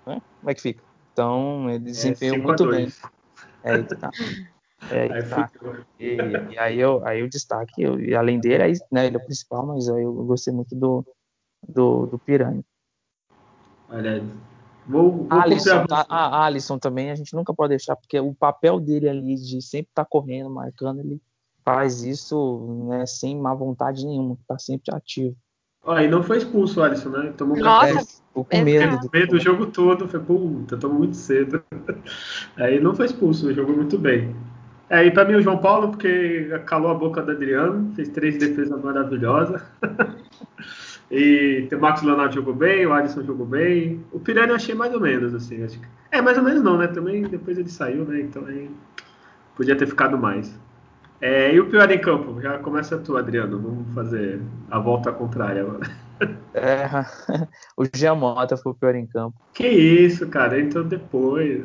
né, como é que fica? Então, ele desempenhou é, muito bem. É aí que tá. [laughs] É aí, tá. E, e, aí, eu, aí o destaque, eu, e além dele, aí, né, ele é o principal, mas aí eu gostei muito do, do, do Piranha. Olha, vou, vou Alisson, tá, a Alisson também a gente nunca pode deixar, porque o papel dele ali de sempre estar tá correndo, marcando, ele faz isso né, sem má vontade nenhuma, tá sempre ativo. Ó, e não foi expulso o Alisson, né? Tomou Nossa, café. Ficou com medo. Do... medo do jogo todo. Foi, puta, tomou muito cedo. [laughs] Aí não foi expulso, jogou muito bem. É, e para mim o João Paulo, porque calou a boca do Adriano, fez três defesas maravilhosas. [laughs] e o Marcos Leonardo jogou bem, o Alisson jogou bem. O Pirani eu achei mais ou menos, assim. Acho que... É, mais ou menos não, né? Também depois ele saiu, né? Então aí podia ter ficado mais. É, e o pior em campo? Já começa tu, Adriano. Vamos fazer a volta contrária agora. [laughs] É, [laughs] o Giamota foi o pior em campo. Que isso, cara, entrou depois.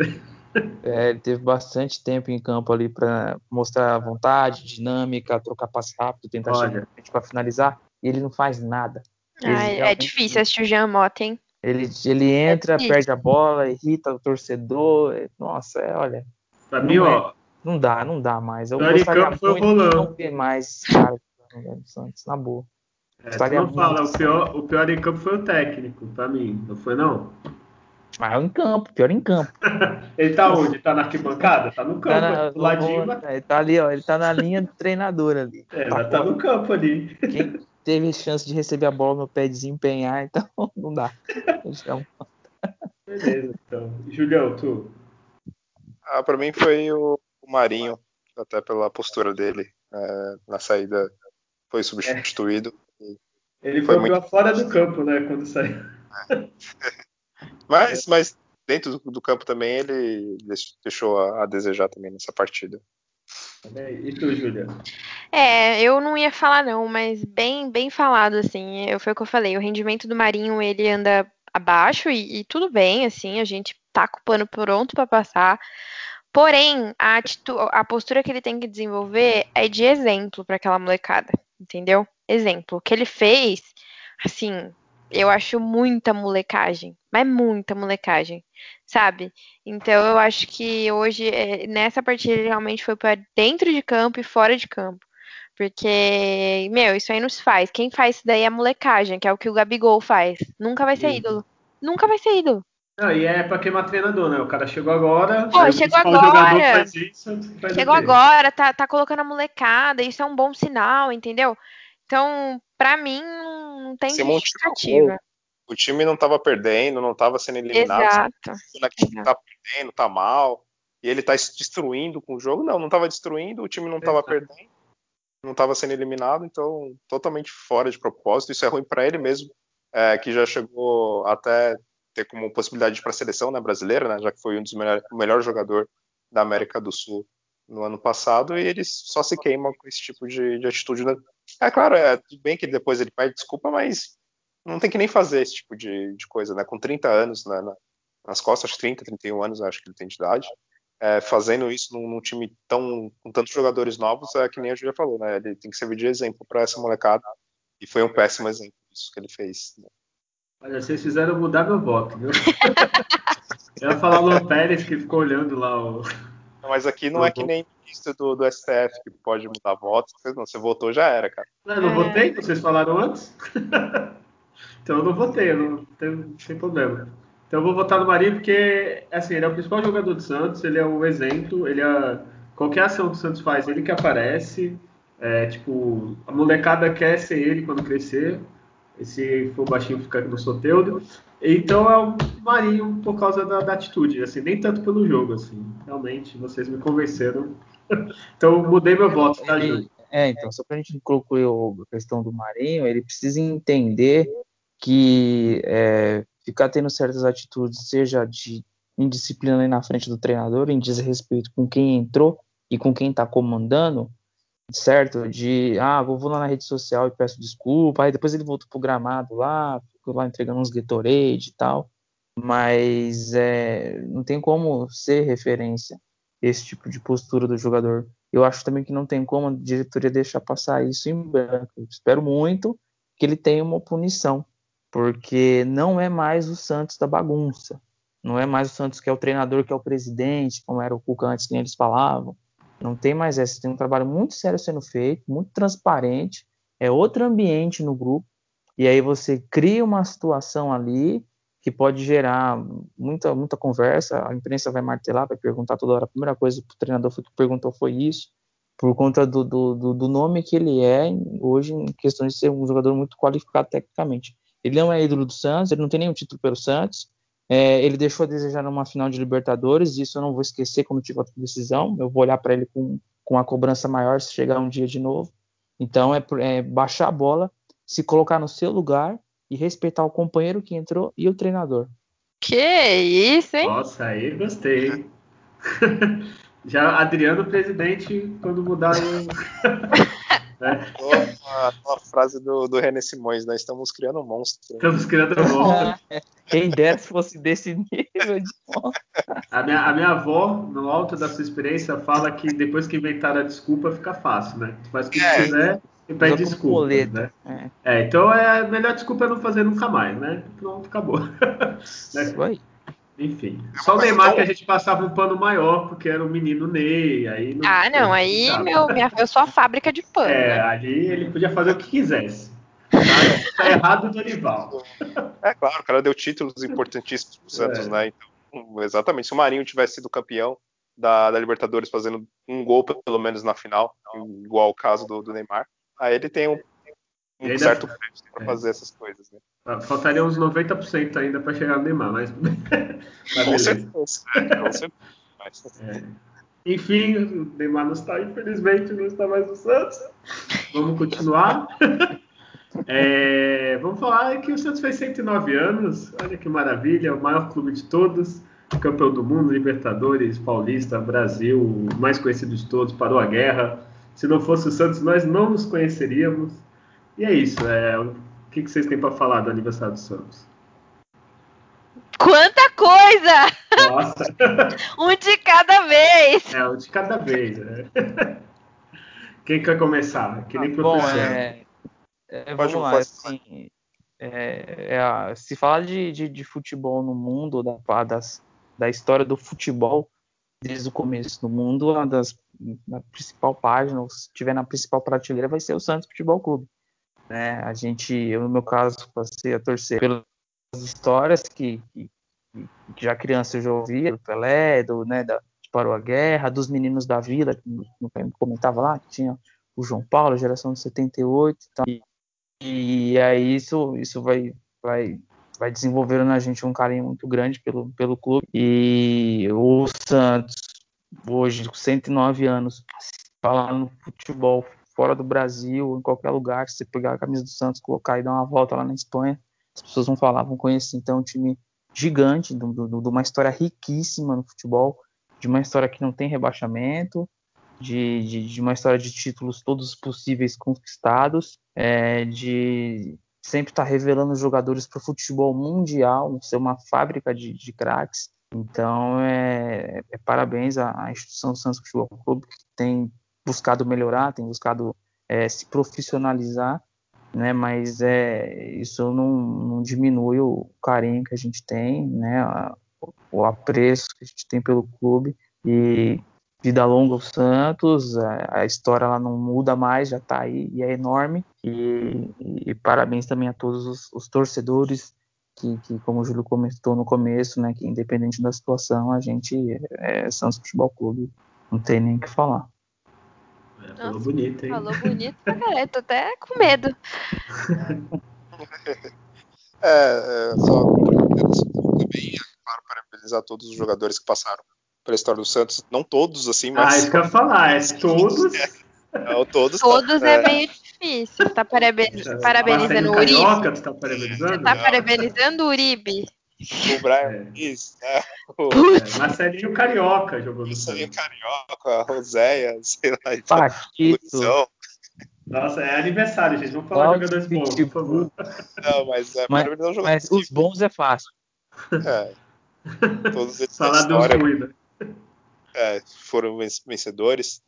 É, ele teve bastante tempo em campo ali para mostrar vontade, dinâmica, trocar passe rápido, tentar Olha. chegar para finalizar. E ele não faz nada. Ai, é difícil assistir o Giamota, hein? Ele, ele entra, é perde a bola, irrita o torcedor. Nossa, é, olha. Pra mim, ó, é não dá, não dá mais. Eu gostaria muito de não ter mais cara do Santos, na boa. É, não fala, o pior, o pior em campo foi o técnico, pra mim, não foi não? Mas em campo, pior em campo. [laughs] ele tá onde? Tá na arquibancada? Tá no campo, tá na, do ladinho. No, ele tá ali, ó. Ele tá na linha do treinador ali. É, tá, tá no campo ali. Quem teve chance de receber a bola no pé desempenhar, [laughs] então não dá. Beleza, então. Julião, tu? Ah, pra mim foi o, o Marinho, até pela postura dele é, na saída. Foi substituído. É. Ele foi, foi muito... fora do campo, né, quando saiu. Mas, mas dentro do, do, campo também ele deixou a, a, desejar também nessa partida. E tu, Júlia? É, eu não ia falar não, mas bem, bem falado assim. Eu, foi o que eu falei. O rendimento do Marinho ele anda abaixo e, e tudo bem, assim. A gente tá com o pano pronto para passar. Porém, a, a postura que ele tem que desenvolver é de exemplo para aquela molecada, entendeu? Exemplo. O que ele fez, assim, eu acho muita molecagem, mas muita molecagem, sabe? Então eu acho que hoje, é, nessa partida, ele realmente foi para dentro de campo e fora de campo. Porque, meu, isso aí nos faz. Quem faz isso daí é a molecagem, que é o que o Gabigol faz. Nunca vai ser ídolo. Nunca vai ser ídolo. Não, e é pra queimar treinador, né? O cara chegou agora. Pô, chegou agora. Isso, chegou agora, tá, tá colocando a molecada, isso é um bom sinal, entendeu? Então, para mim, não tem Esse justificativa. O time não estava perdendo, não estava sendo eliminado. Exato. O tá perdendo, tá mal. E ele tá destruindo com o jogo. Não, não estava destruindo, o time não estava perdendo, não estava sendo eliminado, então totalmente fora de propósito. Isso é ruim para ele mesmo, é, que já chegou até ter como possibilidade para a seleção né, brasileira, né, já que foi um dos melhores, o melhor jogador da América do Sul no ano passado, e ele só se queima com esse tipo de, de atitude. Né? É claro, é tudo bem que depois ele pede desculpa, mas não tem que nem fazer esse tipo de, de coisa, né? Com 30 anos né, na, nas costas, 30, 31 anos, acho que ele tem de idade, é, fazendo isso num, num, time tão com tantos jogadores novos, é que nem a Julia falou, né? Ele tem que servir de exemplo para essa molecada, e foi um péssimo exemplo disso que ele fez. Né? Olha, vocês fizeram mudar meu voto, viu? [laughs] Eu ia falar o Pérez que ficou olhando lá o. Mas aqui não é que nem ministro do, do STF que pode mudar votos. Não, você votou, já era, cara. Não, eu não é. votei, vocês falaram antes. [laughs] então eu não votei, eu não tenho, sem problema. Então eu vou votar no Marinho porque, assim, ele é o principal jogador do Santos, ele é o exemplo, ele é. Qualquer ação que o Santos faz, ele que aparece. É, tipo, a molecada quer ser ele quando crescer. Esse for baixinho fica no Soteudo. Então é o Marinho por causa da, da, atitude, assim, nem tanto pelo jogo, assim. Realmente, vocês me convenceram. [laughs] então mudei meu voto, tá, Júlio? É, então, só pra gente concluir a questão do Marinho, ele precisa entender que é, ficar tendo certas atitudes, seja de indisciplina na frente do treinador, em desrespeito com quem entrou e com quem está comandando, certo? De, ah, vou, vou lá na rede social e peço desculpa, aí depois ele voltou pro gramado lá, ficou lá entregando uns Gatorade e tal, mas é, não tem como ser referência esse tipo de postura do jogador. Eu acho também que não tem como a diretoria deixar passar isso em branco. Eu espero muito que ele tenha uma punição, porque não é mais o Santos da bagunça. Não é mais o Santos que é o treinador, que é o presidente, como era o Cuca antes que eles falavam. Não tem mais essa. Tem um trabalho muito sério sendo feito, muito transparente. É outro ambiente no grupo. E aí você cria uma situação ali que pode gerar muita, muita conversa. A imprensa vai martelar, vai perguntar toda hora. A primeira coisa que o treinador foi, perguntou foi isso, por conta do, do, do nome que ele é hoje, em questão de ser um jogador muito qualificado tecnicamente. Ele não é ídolo do Santos, ele não tem nenhum título pelo Santos, é, ele deixou a desejar numa final de Libertadores, isso eu não vou esquecer quando tiver outra decisão. Eu vou olhar para ele com, com a cobrança maior se chegar um dia de novo. Então é, é, baixar a bola, se colocar no seu lugar e respeitar o companheiro que entrou e o treinador. Que isso, hein? Nossa, aí gostei. [laughs] Já Adriano presidente quando mudaram. [laughs] né? uma, frase do, do René Simões, nós estamos criando um monstro. Estamos criando um monstro. [laughs] Quem dera se fosse desse nível de monstro. A minha, a minha avó, no alto da sua experiência, fala que depois que inventaram a desculpa, fica fácil, né? Tu faz o que é, quiser e pede desculpa. Né? É. é. então é, a melhor desculpa é não fazer nunca mais, né? Pronto, acabou. [laughs] Isso aí. Enfim. Só o Neymar que a gente passava um pano maior, porque era o menino Ney. Aí não, ah, não, aí meu, minha, eu sou a fábrica de pano. É, né? ali ele podia fazer o que quisesse. Tá Tá, tá errado o Dorival. É claro, o cara deu títulos importantíssimos pro Santos, é. né? Então, exatamente. Se o Marinho tivesse sido campeão da, da, Libertadores fazendo um gol, pelo menos na final, igual o caso do, do Neymar, aí ele tem um, um certo preço para é. fazer essas coisas, né? Faltaria uns 90% ainda para chegar no Neymar, mas. [laughs] mas com certeza. Com certeza. É. Enfim, o Neymar não está, infelizmente, não está mais no Santos. Vamos continuar. [laughs] É, vamos falar que o Santos fez 109 anos. Olha que maravilha, o maior clube de todos. Campeão do mundo, Libertadores, Paulista, Brasil, mais conhecido de todos, parou a guerra. Se não fosse o Santos, nós não nos conheceríamos. E é isso. É, o que, que vocês têm para falar do aniversário do Santos? Quanta coisa! Nossa! [laughs] um de cada vez! É, um de cada vez. Né? [laughs] Quem quer começar? Que nem ah, professor. Bom, é, é, vamos lá, assim, é, é, se falar de, de, de, futebol no mundo, da, das, da história do futebol desde o começo do mundo, uma das na principal página, se tiver na principal prateleira, vai ser o Santos Futebol Clube. Né? A gente, eu no meu caso, passei a torcer pelas histórias que, que, que já criança eu já ouvia, do Pelé, do, né, da, Parou a Guerra, dos meninos da vila, que comentava lá, que tinha o João Paulo, geração de 78 e, e aí isso, isso vai, vai, vai desenvolvendo na gente um carinho muito grande pelo, pelo clube. E o Santos, hoje, com 109 anos, falar no futebol fora do Brasil, em qualquer lugar, se você pegar a camisa do Santos, colocar e dar uma volta lá na Espanha, as pessoas vão falar, vão conhecer. Então, é um time gigante, de, uma história riquíssima no futebol, de uma história que não tem rebaixamento, de, de, de uma história de títulos todos possíveis conquistados, é, de sempre estar tá revelando jogadores para o futebol mundial, ser uma fábrica de, de craques. Então, é, é parabéns à, à, instituição Santos Futebol Clube, que tem buscado melhorar, tem buscado é, se profissionalizar, né? Mas é, isso não, não, diminui o carinho que a gente tem, né? o apreço que a gente tem pelo clube e vida longa aos Santos, a, a história ela não muda mais, já está aí e é enorme e, e, parabéns também a todos os, os torcedores que, que, como o Júlio comentou no começo, né, que independente da situação, a gente é Santos Futebol Clube, não tem nem o que falar. É, falou Nossa, bonito, hein? Falou bonito, [laughs] cara, tô até com medo. é, é, só também, claro, parabenizar todos os jogadores que passaram pela história do Santos. Não todos, assim, mas. Ah, isso que eu ia falar, é todos. [laughs] Não, todos. Todos é, é meio difícil. Tá parabeniz... É, parabenizando o Uribe. Carioca, tu tá parabenizando? Você tá parabenizando o Uribe. O Brian é. Luiz, né? [laughs] O... É, Marcelinho Carioca jogou no Marcelinho Carioca, Roséia, sei lá. Então, Nossa, é aniversário, gente. Vamos falar de jogadores bons, por favor. Não, mas é mas, mas os bons é fácil. É. Todos eles Falar ruins, é, foram vencedores.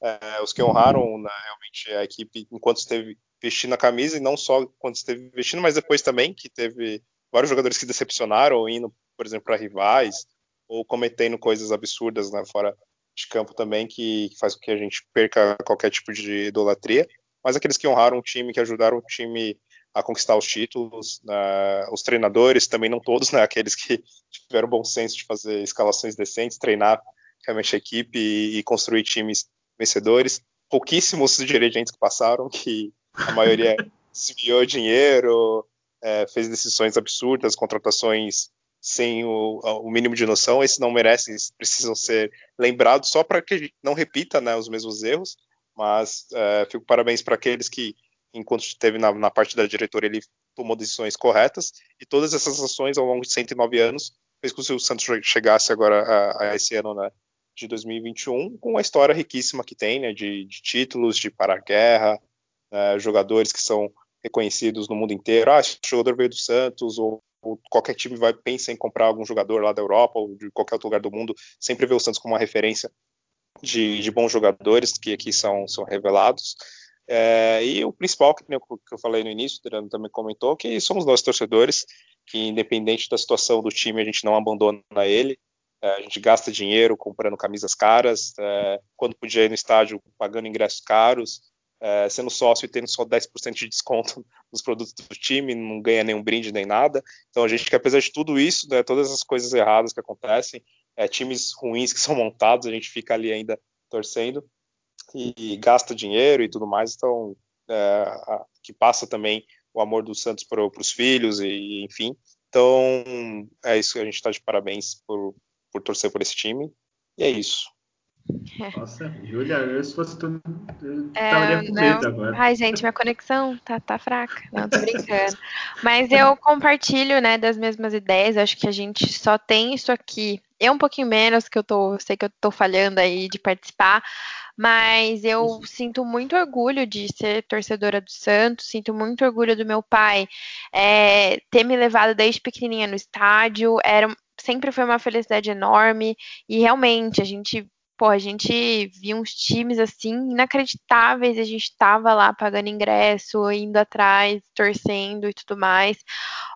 É, os que honraram né, realmente a equipe enquanto esteve vestindo a camisa e não só quando esteve vestindo, mas depois também que teve vários jogadores que decepcionaram indo, por exemplo, para rivais ou cometendo coisas absurdas né, fora de campo também que, que faz com que a gente perca qualquer tipo de idolatria. Mas aqueles que honraram o time, que ajudaram o time a conquistar os títulos, né, os treinadores também não todos, né, aqueles que [laughs] tiveram bom senso de fazer escalações decentes, treinar realmente a equipe e, e construir times vencedores. Pouquíssimos dirigentes que passaram, que a maioria [laughs] desviou dinheiro, é, fez decisões absurdas, contratações sem o, o, mínimo de noção. Esses não merecem, precisam ser lembrados só para que não repita né, os mesmos erros. Mas é, fico parabéns para aqueles que, enquanto esteve na, na parte da diretoria, ele tomou decisões corretas. E todas essas ações ao longo de 109 anos fez com que o Santos chegasse agora a, a esse ano né, de 2021 com a história riquíssima que tem, né, de, de títulos, de para-guerra, né, jogadores que são reconhecidos no mundo inteiro. Ah, jogador veio do Santos, ou, ou, qualquer time vai pensa em comprar algum jogador lá da Europa ou de qualquer outro lugar do mundo, sempre vê o Santos como uma referência de, de bons jogadores que aqui são, são revelados. É, e o principal, que eu, que eu falei no início, o Tirano também comentou, que somos nós torcedores, que independente da situação do time, a gente não abandona ele, é, a gente gasta dinheiro comprando camisas caras, é, quando podia ir no estádio pagando ingressos caros, é, sendo sócio e tendo só 10% de desconto [laughs] nos produtos do time, não ganha nenhum brinde nem nada. Então a gente que apesar de tudo isso, né, todas as coisas erradas que acontecem, é, times ruins que [laughs] são montados, a gente fica ali ainda torcendo e, e gasta dinheiro e tudo mais. Então é, a, que passa também o amor do Santos para os filhos e enfim. Então é isso que a gente está de parabéns por, por torcer por esse time. E é isso. Nossa, Júlia, eu se fosse tu, eu é, agora. Ai, gente, minha conexão tá, tá fraca. Não, tô brincando. Mas eu compartilho, né, das mesmas ideias. Acho que a gente só tem isso aqui. Eu um pouquinho menos, que eu tô, sei que eu tô falhando aí de participar, mas eu sinto muito orgulho de ser torcedora do Santos, sinto muito orgulho do meu pai é, ter me levado desde pequenininha no estádio, era, sempre foi uma felicidade enorme, e realmente a gente pô, a gente via uns times assim inacreditáveis, a gente estava lá pagando ingresso, indo atrás, torcendo e tudo mais.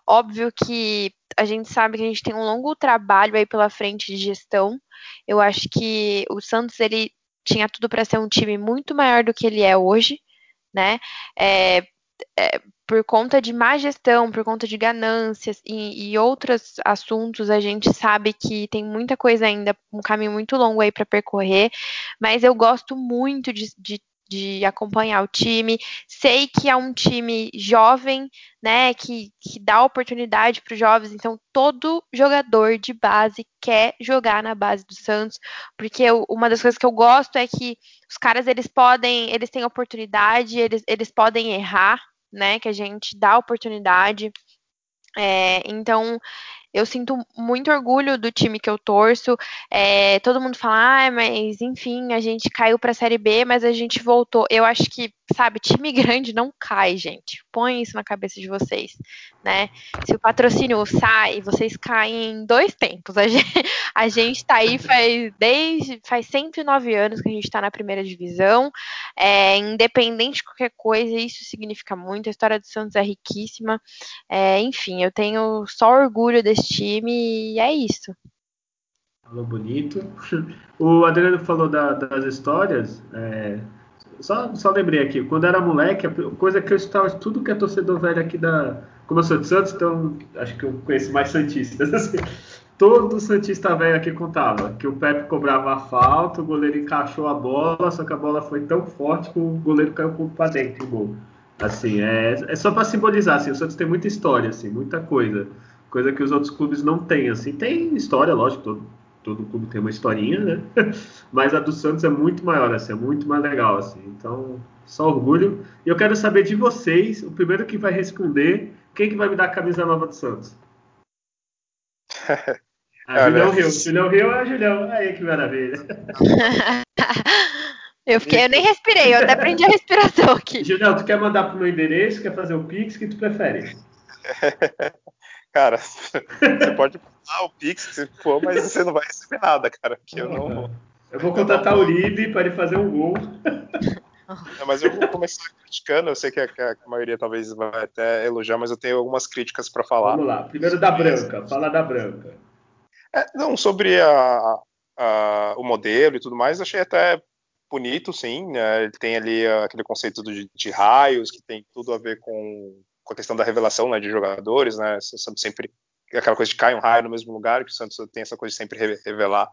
Óbvio que a gente sabe que a gente tem um longo trabalho aí pela frente de gestão. Eu acho que o Santos ele tinha tudo para ser um time muito maior do que ele é hoje, né? É, é, por conta de má gestão, por conta de ganâncias e, e, outros assuntos, a gente sabe que tem muita coisa ainda, um caminho muito longo aí para percorrer, mas eu gosto muito de, de, de, acompanhar o time. Sei que é um time jovem, né, que, que dá oportunidade para os jovens, então todo jogador de base quer jogar na base do Santos, porque eu, uma das coisas que eu gosto é que os caras eles podem, eles têm oportunidade, eles, eles podem errar, né? Que a gente dá oportunidade. É, então, eu sinto muito orgulho do time que eu torço. É, todo mundo fala, ah, mas enfim, a gente caiu para a Série B, mas a gente voltou. Eu acho que, sabe, time grande não cai, gente. Põe isso na cabeça de vocês, né? Se o patrocínio sai, vocês caem em dois tempos. A gente, [laughs] a gente tá aí faz desde faz 109 anos que a gente está na primeira divisão. É, independente de qualquer coisa, isso significa muito. A história do Santos é riquíssima. É, enfim, eu tenho só orgulho desse time e é isso. Falou bonito. [laughs] O Adriano falou da, das histórias. É, só, só lembrei aqui, quando era moleque, a coisa que eu estava tudo que é torcedor velho aqui da. Como eu sou de Santos, então acho que eu conheço mais Santistas. [laughs] Assim, todo Santista velho aqui contava que o Pepe cobrava a falta, o goleiro encaixou a bola, só que a bola foi tão forte que o goleiro caiu para dentro do gol. Assim, é, é só para simbolizar, assim, o Santos tem muita história, assim, muita coisa coisa que os outros clubes não têm. Assim, tem história, lógico, todo, todo clube tem uma historinha, né? [laughs] Mas a do Santos é muito maior, assim, é muito mais legal, assim. Então, só orgulho. E eu quero saber de vocês, o primeiro que vai responder, quem que vai me dar a camisa nova do Santos? [laughs] Ah, Julião Rio. Julião Rio é Julião. Aí, que maravilha. Eu, fiquei, eu nem respirei, eu até aprendi a respiração aqui. Julião, tu quer mandar pro meu endereço? Quer fazer o Pix? que tu prefere? [laughs] Cara, [laughs] você pode mandar o Pix se for, mas você não vai receber nada, cara. Que eu não. Eu vou contratar o Libe para ele fazer um gol. [laughs] Mas eu vou começar criticando. Eu sei que a, que a, maioria talvez vai até elogiar, mas eu tenho algumas críticas para falar. Vamos lá. Primeiro da branca. Fala da branca. É, não, sobre a, a, o modelo e tudo mais, achei até bonito, sim. Né? Ele tem ali aquele conceito de, de raios, que tem tudo a ver com com a questão da revelação né, de jogadores, né? sempre aquela coisa de cair um raio no mesmo lugar, que o Santos tem essa coisa de sempre revelar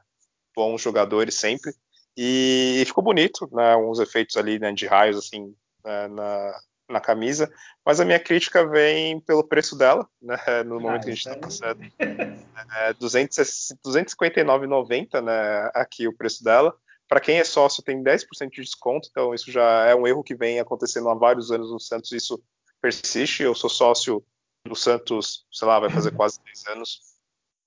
bons jogadores sempre. E, ficou bonito, né? Uns efeitos ali né, de raios assim né, na, na camisa. Mas a minha crítica vem pelo preço dela, [laughs] né? No ah, momento que a gente está passando. É, 259,90 né? Aqui o preço dela. Para quem é sócio tem 10% de desconto, então isso já é um erro que vem acontecendo há vários anos no Santos. Isso persiste. Eu sou sócio do Santos, sei lá, vai fazer quase 10 anos.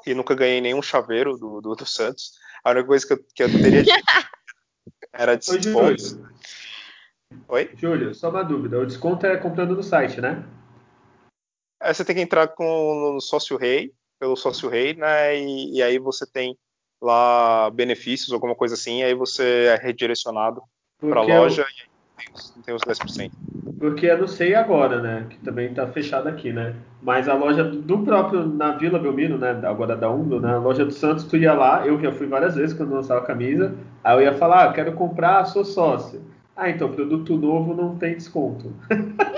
E nunca ganhei nenhum chaveiro do, do, do Santos. A única coisa que eu, que eu teria dito [laughs] era desconto. Oi? Júlio, só uma dúvida. O desconto é comprando no site, né? É, você tem que entrar com, no sócio rei, pelo sócio rei, né? E, e, aí você tem lá benefícios, alguma coisa assim, e aí você é redirecionado para a loja eu... e tem os 10%. Porque eu não sei agora, né? Que também está fechado aqui, né? Mas a loja do próprio, na Vila Belmiro, né? Agora da Umbro, né? A loja do Santos, tu ia lá, eu já fui várias vezes quando lançava a camisa. Aí eu ia falar, ah, quero comprar, sou sócio. Ah, então, produto novo não tem desconto.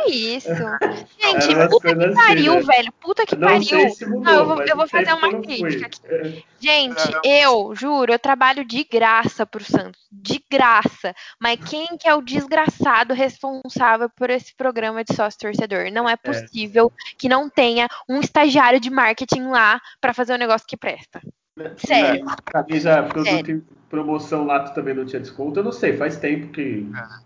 Que isso? [laughs] Gente, Era puta que pariu, assim, né? velho. Puta que não pariu. Sei se mudou, não, eu vou, eu vou fazer uma crítica aqui. É. Gente, eu juro, eu trabalho de graça pro Santos. De graça. Mas quem que é o desgraçado responsável por esse programa de sócio torcedor? Não é, é. possível é. que não tenha um estagiário de marketing lá para fazer um negócio que presta. Sério. É, camisa, produto Sério. promoção lá, tu também não tinha desconto. Eu não sei, faz tempo que. É.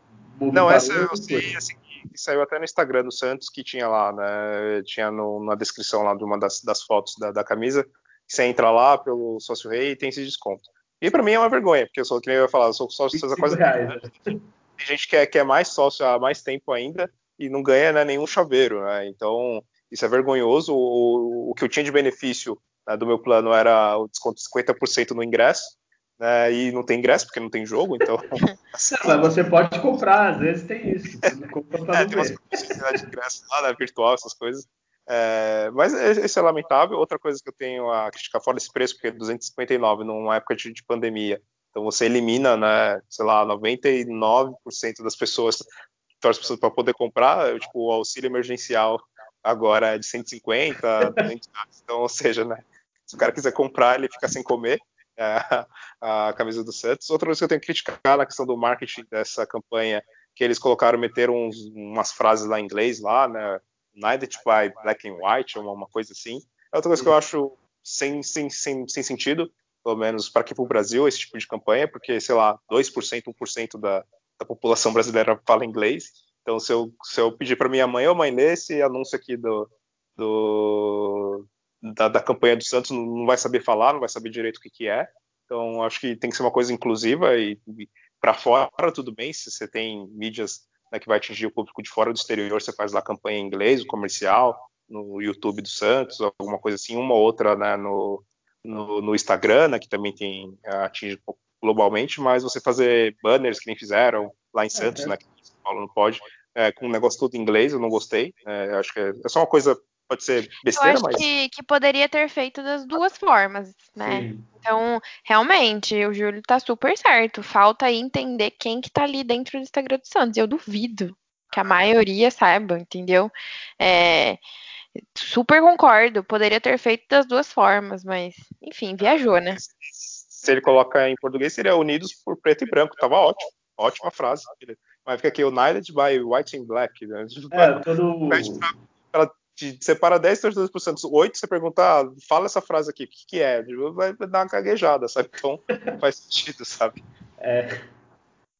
Não, essa eu sei, assim, que saiu até no Instagram do Santos, que tinha lá, né? Tinha no, na descrição lá de uma das, das fotos da, da, camisa. Você entra lá pelo sócio rei e tem esse desconto. E para mim é uma vergonha, porque eu sou, que nem eu ia falar, eu sou sócio há quase. Reais, né? [laughs] Tem gente que é, que é mais sócio há mais tempo ainda e não ganha né, nenhum chaveiro, né? Então, isso é vergonhoso. O, o que eu tinha de benefício né, do meu plano era o desconto de 50% no ingresso, né, e não tem ingresso porque não tem jogo, então. [laughs] mas você pode comprar, às vezes tem isso. [laughs] é, tem umas possibilidades de ingresso lá, né, virtual, essas coisas. É, mas isso é lamentável. Outra coisa que eu tenho a criticar fora desse preço, porque é 259 numa época de, de pandemia. Então você elimina, né, sei lá, 99% das pessoas torcem para poder comprar, tipo, o auxílio emergencial agora é de 150, 200 então, ou seja, né, se o cara quiser comprar, ele fica sem comer é, a, [laughs] a camisa do Santos. Outra coisa que eu tenho que criticar na questão do marketing dessa campanha, que eles colocaram, meteram uns, umas frases lá em inglês, lá, né? United by Black and White, uma, uma coisa assim. É outra coisa que eu acho sem, sem, sem, sem sentido, pelo menos para aqui para o Brasil, esse tipo de campanha, porque, sei lá, 2%, 1% da, da população brasileira fala inglês. Então, se eu, se eu pedir para minha mãe, ou mãe, lê esse anúncio aqui do, do, da, da, campanha do Santos não vai saber falar, não vai saber direito o que, que é. Então, acho que tem que ser uma coisa inclusiva e, e para fora tudo bem, se você tem mídias né, que vai atingir o público de fora do exterior, você faz lá campanha em inglês, o comercial, no YouTube do Santos, alguma coisa assim, uma ou outra né, no, no, no, Instagram, né, que também tem atinge globalmente, mas você fazer banners que nem fizeram lá em Santos, é. né, que São Paulo não pode, é, com um negócio todo em inglês, eu não gostei. É, acho que é, é só uma coisa pode ser besteira, eu acho mas. Que, que poderia ter feito das duas formas, né? Sim. Então, realmente, o Júlio tá super certo. Falta aí entender quem que tá ali dentro do Instagram do Santos. Eu duvido que a maioria saiba, entendeu? É, super concordo. Poderia ter feito das duas formas, mas, enfim, viajou, né? Se ele coloca em português, seria Unidos por Preto e Branco. Tava ótimo. Ótima frase. Mas fica aqui, United by White and Black. Né? É, todo... Pra, te separa 10 torcedores por Santos, 8 você pergunta, ah, fala essa frase aqui, o que, que é? Vai, vai dar uma caguejada, sabe? Então [laughs] faz sentido, sabe? É.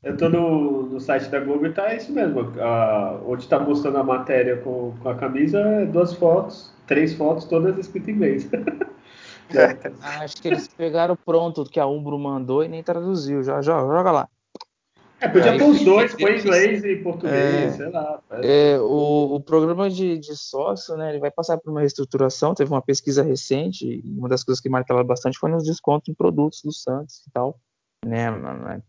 Eu tô no, no site da Globo e tá isso mesmo. Ah, onde tá mostrando a matéria com, com a camisa, é duas fotos, três fotos, todas escritas em inglês. [laughs] [laughs] é. Acho que eles pegaram pronto o que a Umbro mandou e nem traduziu. Já, já joga lá. É, podia pôr os dois, põe inglês e português, é, sei lá. É, o, o programa de, de sócio, né, ele vai passar por uma reestruturação, teve uma pesquisa recente, e uma das coisas que martelava bastante foi nos descontos em produtos do Santos e tal, né,